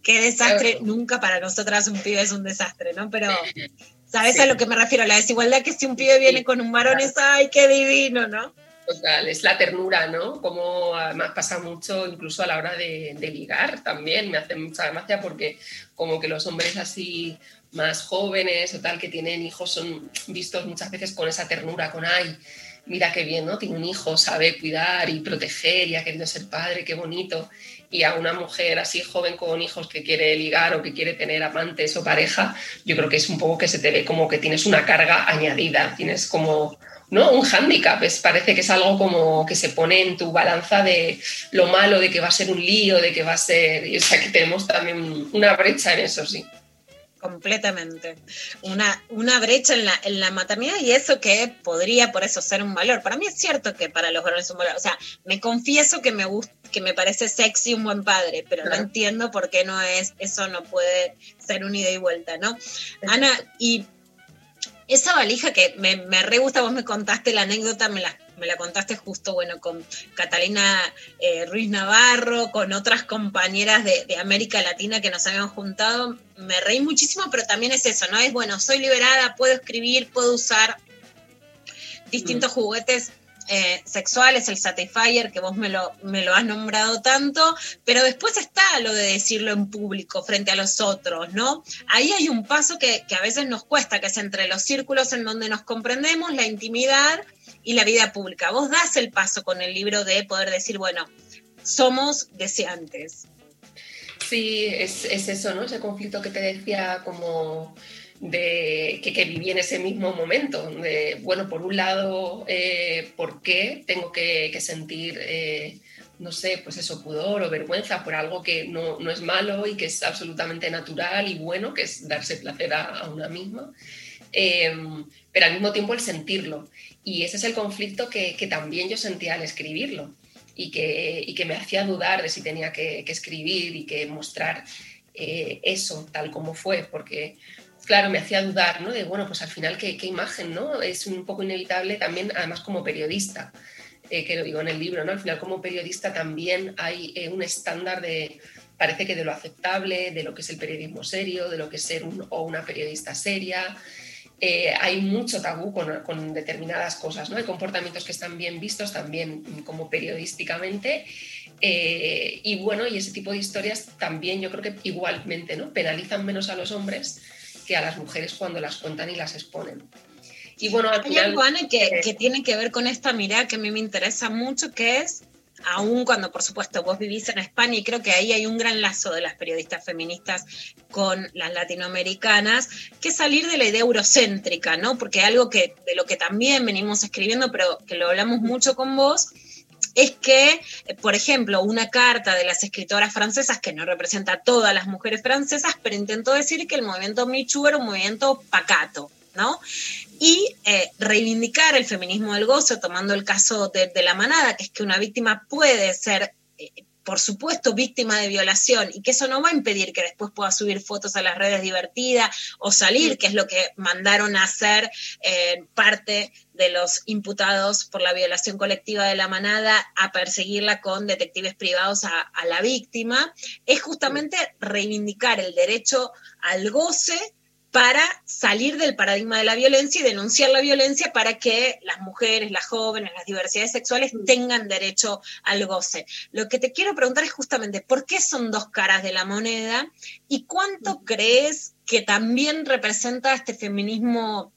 qué desastre, nunca para nosotras un pibe es un desastre, ¿no? Pero, ¿sabes Sí. a lo que me refiero? La desigualdad que si un pibe viene con un varón es, ay, qué divino, ¿no? Total, es la ternura, ¿no? Como además pasa mucho incluso a la hora de, de ligar también, me hace mucha gracia porque como que los hombres así más jóvenes o tal que tienen hijos son vistos muchas veces con esa ternura, con ay, mira qué bien, ¿no? Tiene un hijo, sabe cuidar y proteger y ha querido ser padre, qué bonito. Y a una mujer así joven con hijos que quiere ligar o que quiere tener amantes o pareja, yo creo que es un poco que se te ve como que tienes una carga añadida, tienes como ¿no? Un hándicap, es- parece que es algo como que se pone en tu balanza de lo malo, de que va a ser un lío, de que va a ser... o sea, que tenemos también una brecha en eso, sí. Completamente. Una, una brecha en la, en la maternidad y eso que podría por eso ser un valor. Para mí es cierto que para los varones es un valor. O sea, me confieso que me gusta, que me parece sexy un buen padre, pero no entiendo por qué no es, eso no puede ser un ida y vuelta, ¿no? Ana, y esa valija que me, me re gusta, vos me contaste la anécdota, me la, me la contaste justo, bueno, con Catalina eh, Ruiz Navarro, con otras compañeras de, de América Latina que nos habíamos juntado. Me reí muchísimo, pero también es eso, ¿no? Es, bueno, soy liberada, puedo escribir, puedo usar distintos juguetes eh, sexuales, el Satisfyer, que vos me lo, me lo has nombrado tanto, pero después está lo de decirlo en público frente a los otros, ¿no? Ahí hay un paso que, que a veces nos cuesta, que es entre los círculos en donde nos comprendemos, la intimidad y la vida pública. Vos das el paso con el libro de poder decir, bueno, somos deseantes. Sí, es, es eso, ¿no? Ese conflicto que te decía como de que, que viví en ese mismo momento. De, bueno, por un lado, eh, ¿por qué tengo que, sentir, eh, no sé, pues eso, pudor o vergüenza por algo que no, no es malo y que es absolutamente natural y bueno, que es darse placer a, una misma? Eh, pero al mismo tiempo el sentirlo. Y ese es el conflicto que, que también yo sentía al escribirlo y que, y que me hacía dudar de si tenía que, que escribir y que mostrar eh, eso tal como fue, porque claro, me hacía dudar, ¿no? De, bueno, pues al final, ¿qué, imagen, ¿no? Es un poco inevitable también, además como periodista, eh, que lo digo en el libro, ¿no? Al final como periodista también hay eh, un estándar de, parece que de lo aceptable, de lo que es el periodismo serio, de lo que es ser un, o una periodista seria. Eh, hay mucho tabú con, determinadas cosas, ¿no? Hay comportamientos que están bien vistos también como periodísticamente. Y bueno, y ese tipo de historias también yo creo que igualmente, ¿no? Penalizan menos a los hombres que a las mujeres cuando las cuentan y las exponen. Y bueno, al Hay final, algo, Ana, que, que tiene que ver con esta mirada que a mí me interesa mucho, que es, aún cuando por supuesto vos vivís en España, y creo que ahí hay un gran lazo de las periodistas feministas con las latinoamericanas, que salir de la idea eurocéntrica, ¿no? Porque algo que de lo que también venimos escribiendo, pero que lo hablamos mucho con vos, es que, eh, por ejemplo, una carta de las escritoras francesas, que no representa a todas las mujeres francesas, pero intentó decir que el movimiento Me Too era un movimiento pacato, ¿no? Y eh, reivindicar el feminismo del gozo, tomando el caso de, la manada, que es que una víctima puede ser, eh, por supuesto, víctima de violación y que eso no va a impedir que después pueda subir fotos a las redes divertida o salir, que es lo que mandaron a hacer eh, parte de los imputados por la violación colectiva de la manada a perseguirla con detectives privados a, a la víctima, es justamente reivindicar el derecho al goce para salir del paradigma de la violencia y denunciar la violencia para que las mujeres, las jóvenes, las diversidades sexuales tengan derecho al goce. Lo que te quiero preguntar es justamente por qué son dos caras de la moneda y cuánto crees que también representa este feminismo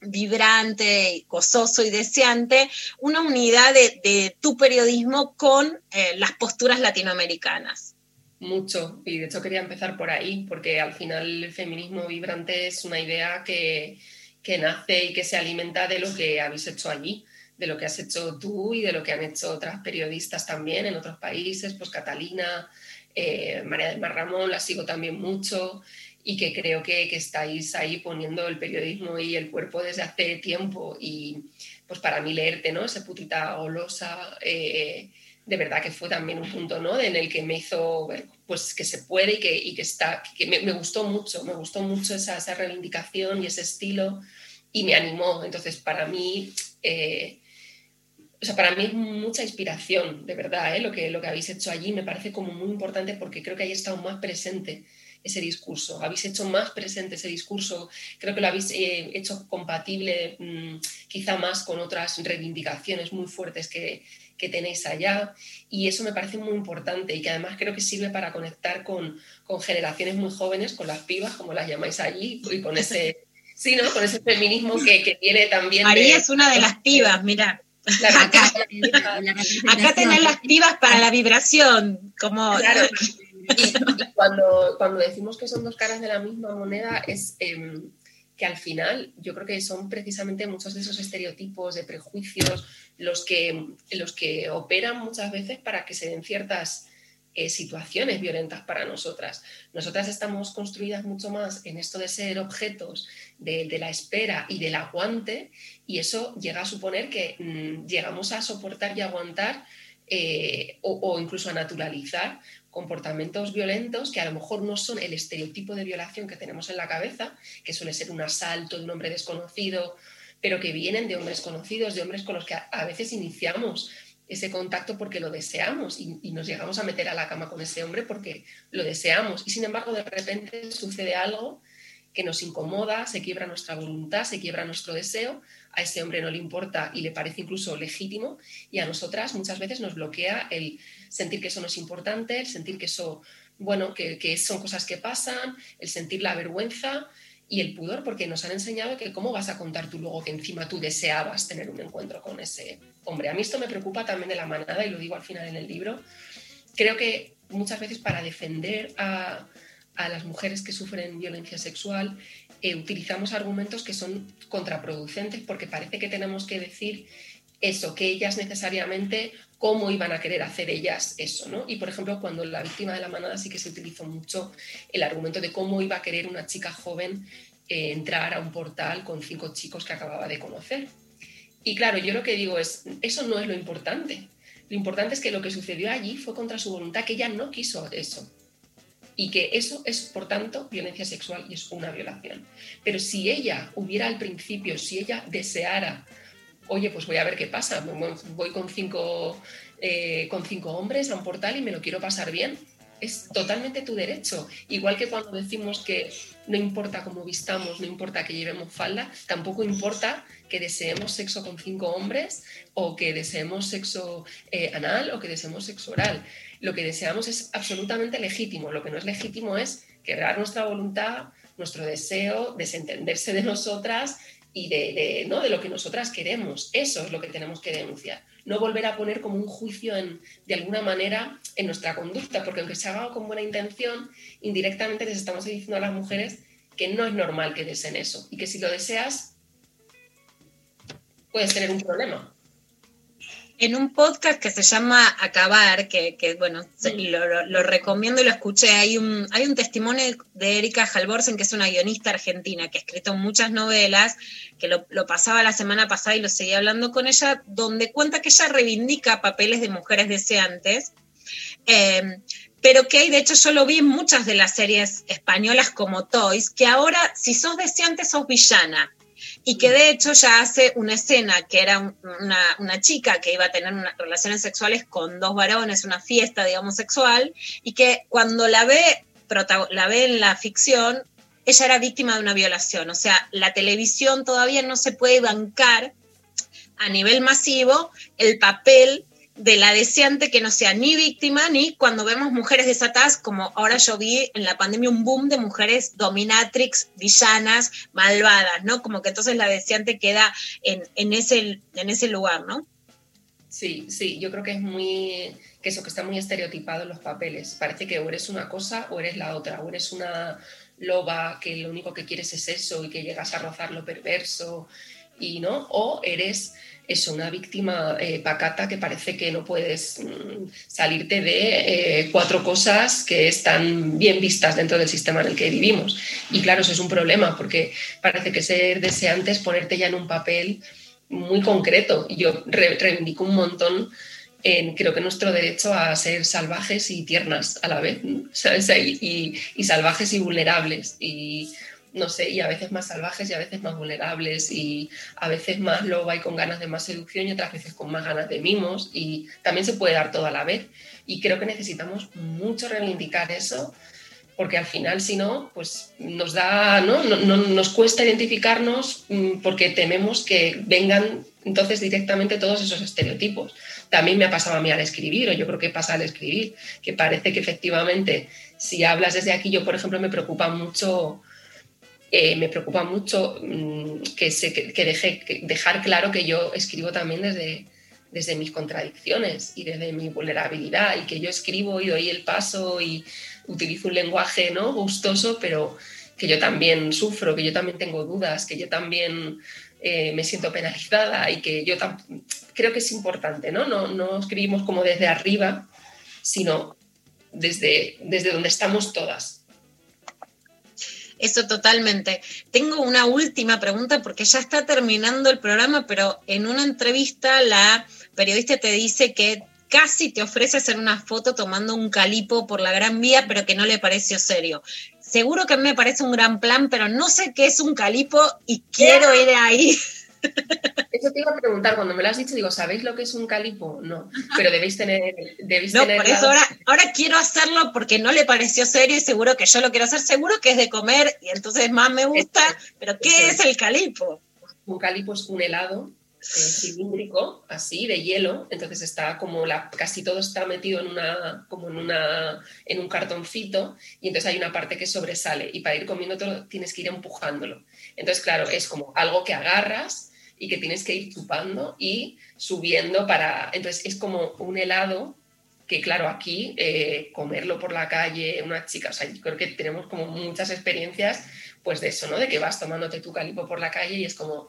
vibrante, gozoso y deseante, una unidad de, de tu periodismo con eh, las posturas latinoamericanas. Mucho, y de hecho quería empezar por ahí, porque al final el feminismo vibrante es una idea que, que nace y que se alimenta de lo que habéis hecho allí, de lo que has hecho tú y de lo que han hecho otras periodistas también en otros países, pues Catalina, eh, María del Mar Ramón, la sigo también mucho y que creo que, que, estáis ahí poniendo el periodismo y el cuerpo desde hace tiempo y pues para mí leerte, ¿no? Ese putita golosa, eh, de verdad que fue también un punto ¿no? en el que me hizo ver pues, que se puede y que, y que está, que me, gustó mucho, me gustó mucho esa, esa, reivindicación y ese estilo y me animó. Entonces, para mí, eh, o sea, para mí es mucha inspiración, de verdad, ¿eh? lo, que, lo que habéis hecho allí me parece como muy importante porque creo que ahí está más presente ese discurso, habéis hecho más presente ese discurso, creo que lo habéis eh, hecho compatible mmm, quizá más con otras reivindicaciones muy fuertes que, que, tenéis allá y eso me parece muy importante y que además creo que sirve para conectar con, con generaciones muy jóvenes, con las pibas, como las llamáis allí, y con ese, sí, ¿no? con ese feminismo que, que tiene también... María de, es una de las pibas, mira. acá, acá tenés las pibas para la vibración, como... Claro. Y, y, cuando, cuando decimos que son dos caras de la misma moneda es eh, que al final yo creo que son precisamente muchos de esos estereotipos de prejuicios los que, los que operan muchas veces para que se den ciertas eh, situaciones violentas para nosotras. Nosotras estamos construidas mucho más en esto de ser objetos de, la espera y del aguante y eso llega a suponer que mmm, llegamos a soportar y aguantar eh, o, incluso a naturalizar comportamientos violentos que a lo mejor no son el estereotipo de violación que tenemos en la cabeza, que suele ser un asalto de un hombre desconocido, pero que vienen de hombres conocidos, de hombres con los que a, veces iniciamos ese contacto porque lo deseamos y, y, nos llegamos a meter a la cama con ese hombre porque lo deseamos. Y sin embargo, de repente sucede algo que nos incomoda, se quiebra nuestra voluntad, se quiebra nuestro deseo, a ese hombre no le importa y le parece incluso legítimo y a nosotras muchas veces nos bloquea el sentir que eso no es importante, el sentir que eso, bueno, que, que son cosas que pasan, el sentir la vergüenza y el pudor, porque nos han enseñado que cómo vas a contar tú luego que encima tú deseabas tener un encuentro con ese hombre. A mí esto me preocupa también de la manada y lo digo al final en el libro. Creo que muchas veces para defender a, a las mujeres que sufren violencia sexual eh, utilizamos argumentos que son contraproducentes porque parece que tenemos que decir eso, que ellas necesariamente, cómo iban a querer hacer ellas eso, ¿no? Y por ejemplo, cuando la víctima de la manada sí que se utilizó mucho el argumento de cómo iba a querer una chica joven eh, entrar a un portal con cinco chicos que acababa de conocer. Y claro, yo lo que digo es, eso no es lo importante. Lo importante es que lo que sucedió allí fue contra su voluntad, que ella no quiso eso y que eso es, por tanto, violencia sexual y es una violación. Pero si ella hubiera al principio, si ella deseara, oye, pues voy a ver qué pasa, voy con cinco, eh, con cinco hombres a un portal y me lo quiero pasar bien, es totalmente tu derecho. Igual que cuando decimos que no importa cómo vistamos, no importa que llevemos falda, tampoco importa que deseemos sexo con cinco hombres o que deseemos sexo eh, anal o que deseemos sexo oral lo que deseamos es absolutamente legítimo. Lo que no es legítimo es quebrar nuestra voluntad, nuestro deseo, desentenderse de nosotras y de, de, ¿no? de lo que nosotras queremos. Eso es lo que tenemos que denunciar. No volver a poner como un juicio en, de alguna manera en nuestra conducta, porque aunque se haga con buena intención, indirectamente les estamos diciendo a las mujeres que no es normal que deseen eso y que si lo deseas, puedes tener un problema en un podcast que se llama Acabar, que, que bueno, lo, lo, lo, recomiendo y lo escuché, hay un, hay un testimonio de Erika Halvorsen, que es una guionista argentina, que ha escrito muchas novelas, que lo, lo, pasaba la semana pasada y lo seguía hablando con ella, donde cuenta que ella reivindica papeles de mujeres deseantes, eh, pero que de hecho yo lo vi en muchas de las series españolas como Toys, que ahora si sos deseante sos villana, y que de hecho ya hace una escena que era una, una, chica que iba a tener relaciones sexuales con dos varones, una fiesta, digamos, sexual, y que cuando la ve, la ve en la ficción, ella era víctima de una violación. O sea, la televisión todavía no se puede bancar a nivel masivo el papel de la deseante que no sea ni víctima ni cuando vemos mujeres desatadas, como ahora yo vi en la pandemia un boom de mujeres dominatrix, villanas, malvadas, ¿no? Como que entonces la deseante queda en, en, ese, en ese lugar, ¿no? Sí, sí, yo creo que es muy, que eso, que está muy estereotipado en los papeles. Parece que o eres una cosa o eres la otra, o eres una loba que lo único que quieres es eso y que llegas a rozar lo perverso y no, o eres eso, una víctima eh, pacata que parece que no puedes mm, salirte de eh, cuatro cosas que están bien vistas dentro del sistema en el que vivimos. Y claro, eso es un problema porque parece que ser deseante es ponerte ya en un papel muy concreto. Yo re reivindico un montón en, creo que nuestro derecho a ser salvajes y tiernas a la vez, ¿sabes? Y, y- y salvajes y vulnerables. Y no sé, y a veces más salvajes y a veces más vulnerables y a veces más loba y con ganas de más seducción y otras veces con más ganas de mimos y también se puede dar todo a la vez. Y creo que necesitamos mucho reivindicar eso porque al final si no pues nos da no, no- no- nos cuesta identificarnos mm, porque tememos que vengan entonces directamente todos esos estereotipos. También me ha pasado a mí al escribir o yo creo que pasa al escribir que parece que efectivamente si hablas desde aquí yo por ejemplo me preocupa mucho eh, me preocupa mucho mm, que, se, que, deje, dejar claro que yo escribo también desde, desde mis contradicciones y desde mi vulnerabilidad y que yo escribo y doy el paso y utilizo un lenguaje ¿no? gustoso, pero que yo también sufro, que yo también tengo dudas, que yo también eh, me siento penalizada y que yo creo que es importante, ¿no? No, no escribimos como desde arriba, sino desde, desde donde estamos todas. Eso totalmente. Tengo una última pregunta porque ya está terminando el programa, pero en una entrevista la periodista te dice que casi te ofrece hacer una foto tomando un calipo por la Gran Vía, pero que no le pareció serio. Seguro que a mí me parece un gran plan, pero no sé qué es un calipo y quiero ir ahí. Eso te iba a preguntar, cuando me lo has dicho, digo, ¿sabéis lo que es un calipo? No, pero debéis tener... Debéis No, tener por eso la- ahora, ahora quiero hacerlo porque no le pareció serio y seguro que yo lo quiero hacer. Seguro que es de comer y entonces más me gusta, pero ¿qué es el calipo? Un calipo es un helado eh, cilíndrico, así, de hielo, entonces está como la, casi todo está metido en una, como en una, en un cartoncito, y entonces hay una parte que sobresale, y para ir comiendo todo tienes que ir empujándolo. Entonces, claro, es como algo que agarras y que tienes que ir chupando y subiendo para. Entonces, es como un helado que, claro, aquí eh, comerlo por la calle, una chica, o sea, yo creo que tenemos como muchas experiencias, pues de eso, ¿no? De que vas tomándote tu calipo por la calle y es como.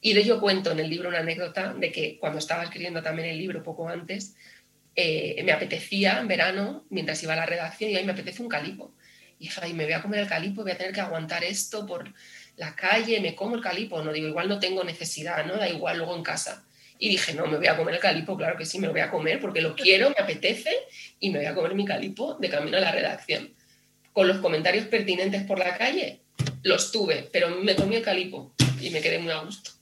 Y yo cuento en el libro una anécdota de que cuando estaba escribiendo también el libro poco antes, eh, me apetecía en verano, mientras iba a la redacción, y ahí me apetece un calipo. Y dije, ay, me voy a comer el calipo, voy a tener que aguantar esto por la calle, me como el calipo. No digo, igual no tengo necesidad, ¿no? Da igual luego en casa. Y dije, no, me voy a comer el calipo, claro que sí, me lo voy a comer porque lo quiero, me apetece y me voy a comer mi calipo de camino a la redacción. Con los comentarios pertinentes por la calle, los tuve, pero me comí el calipo y me quedé muy a gusto.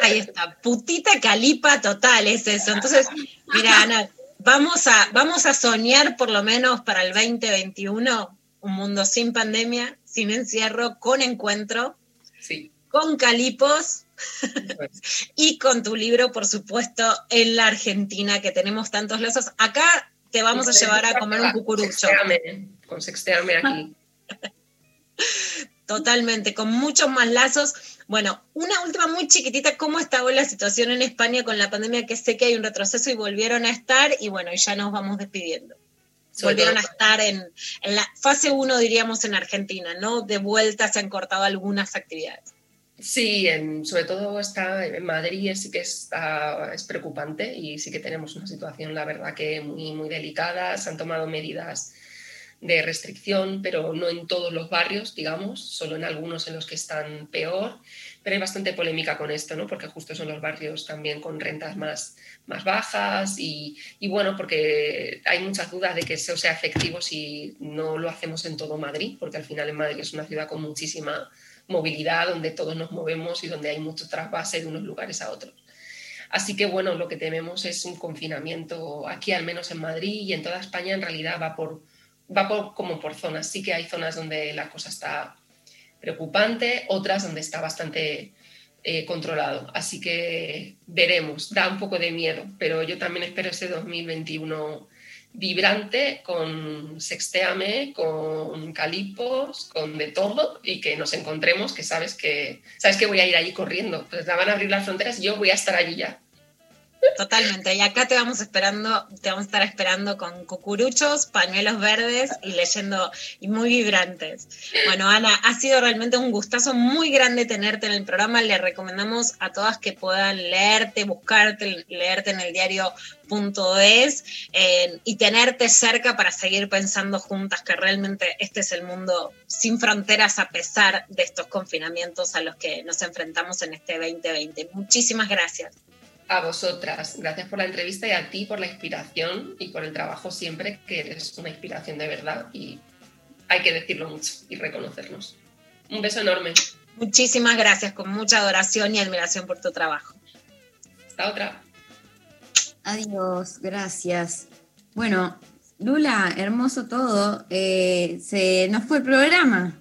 Ahí está, putita calipa total es eso. Entonces, mira, Ana, vamos a, vamos a soñar por lo menos para el 2021 un mundo sin pandemia, sin encierro, con encuentro, Sí. con calipos y con tu libro, por supuesto, en la Argentina, que tenemos tantos lazos. Acá te vamos a llevar a comer un cucurucho. Con sextearme aquí. Totalmente, con muchos más lazos. Bueno, una última muy chiquitita, ¿cómo está hoy la situación en España con la pandemia? Que sé que hay un retroceso y volvieron a estar y bueno, y ya nos vamos despidiendo. Volvieron a estar en, en la fase 1, diríamos, en Argentina, ¿no? De vuelta se han cortado algunas actividades. Sí, en- sobre todo está en Madrid, sí que está, es preocupante y sí que tenemos una situación, la verdad, que muy, muy delicada. Se han tomado medidas de restricción, pero no en todos los barrios, digamos, solo en algunos en los que están peor. Pero hay bastante polémica con esto, ¿no? Porque justo son los barrios también con rentas más, más bajas y, y bueno, porque hay muchas dudas de que eso sea efectivo si no lo hacemos en todo Madrid, porque al final en Madrid es una ciudad con muchísima movilidad, donde todos nos movemos y donde hay mucho trasvase de unos lugares a otros. Así que bueno, lo que tememos es un confinamiento aquí, al menos en Madrid y en toda España, en realidad va por, va por, como por zonas. Sí que hay zonas donde la cosa está preocupante, otras donde está bastante eh, controlado. Así que veremos, da un poco de miedo, pero yo también espero ese 2021 vibrante con Sexteame, con Calipos, con de todo y que nos encontremos, que sabes que sabes que voy a ir allí corriendo. Pues van a abrir las fronteras y yo voy a estar allí ya. Totalmente. Y acá te vamos esperando, te vamos a estar esperando con cucuruchos, pañuelos verdes y leyendo y muy vibrantes. Bueno, Ana, ha sido realmente un gustazo muy grande tenerte en el programa. Le recomendamos a todas que puedan leerte, buscarte, leerte en el diario.es eh, y tenerte cerca para seguir pensando juntas que realmente este es el mundo sin fronteras a pesar de estos confinamientos a los que nos enfrentamos en este 2020. Muchísimas gracias. A vosotras, gracias por la entrevista y a ti por la inspiración y por el trabajo siempre, que eres una inspiración de verdad y hay que decirlo mucho y reconocernos. Un beso enorme. Muchísimas gracias, con mucha adoración y admiración por tu trabajo. Hasta otra. Adiós, gracias. Bueno, Lula, hermoso todo. Eh, se nos fue el programa.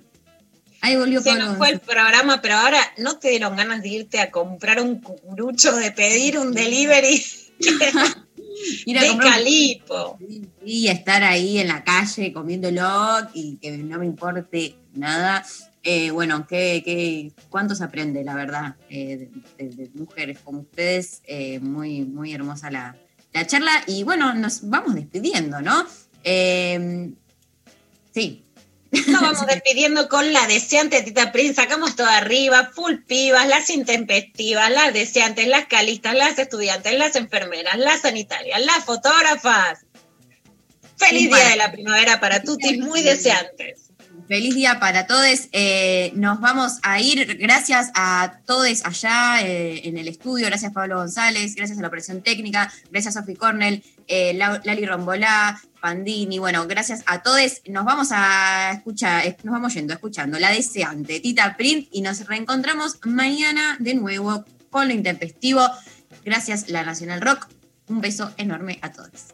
Ahí volvió Se Pablo nos fue el programa, pero ahora no te dieron ganas de irte a comprar un cucurucho, de pedir un delivery Ir a de un- calipo. y estar ahí en la calle comiéndolo y que no me importe nada. Eh, bueno, ¿qué, qué, cuánto se aprende, la verdad, eh, de, de- de mujeres como ustedes? Eh, muy, muy hermosa la, la charla. Y bueno, nos vamos despidiendo, ¿no? Sí. Nos vamos despidiendo con la deseante Tita Prince. Sacamos todo arriba, full pibas, las intempestivas, las deseantes, las calistas, las estudiantes, las enfermeras, las sanitarias, las fotógrafas. Feliz día de la primavera para tutis muy deseantes. Feliz día para todos. Eh, nos vamos a ir. Gracias a todos allá eh, en el estudio. Gracias Pablo González. Gracias a la operación técnica. Gracias Sofi Cornell, eh, Lali Rombolá, Pandini. Bueno, gracias a todos. Nos vamos a escuchar, nos vamos yendo escuchando La Deseante, Tita Print, y nos reencontramos mañana de nuevo con lo intempestivo. Gracias, La Nacional Rock. Un beso enorme a todos.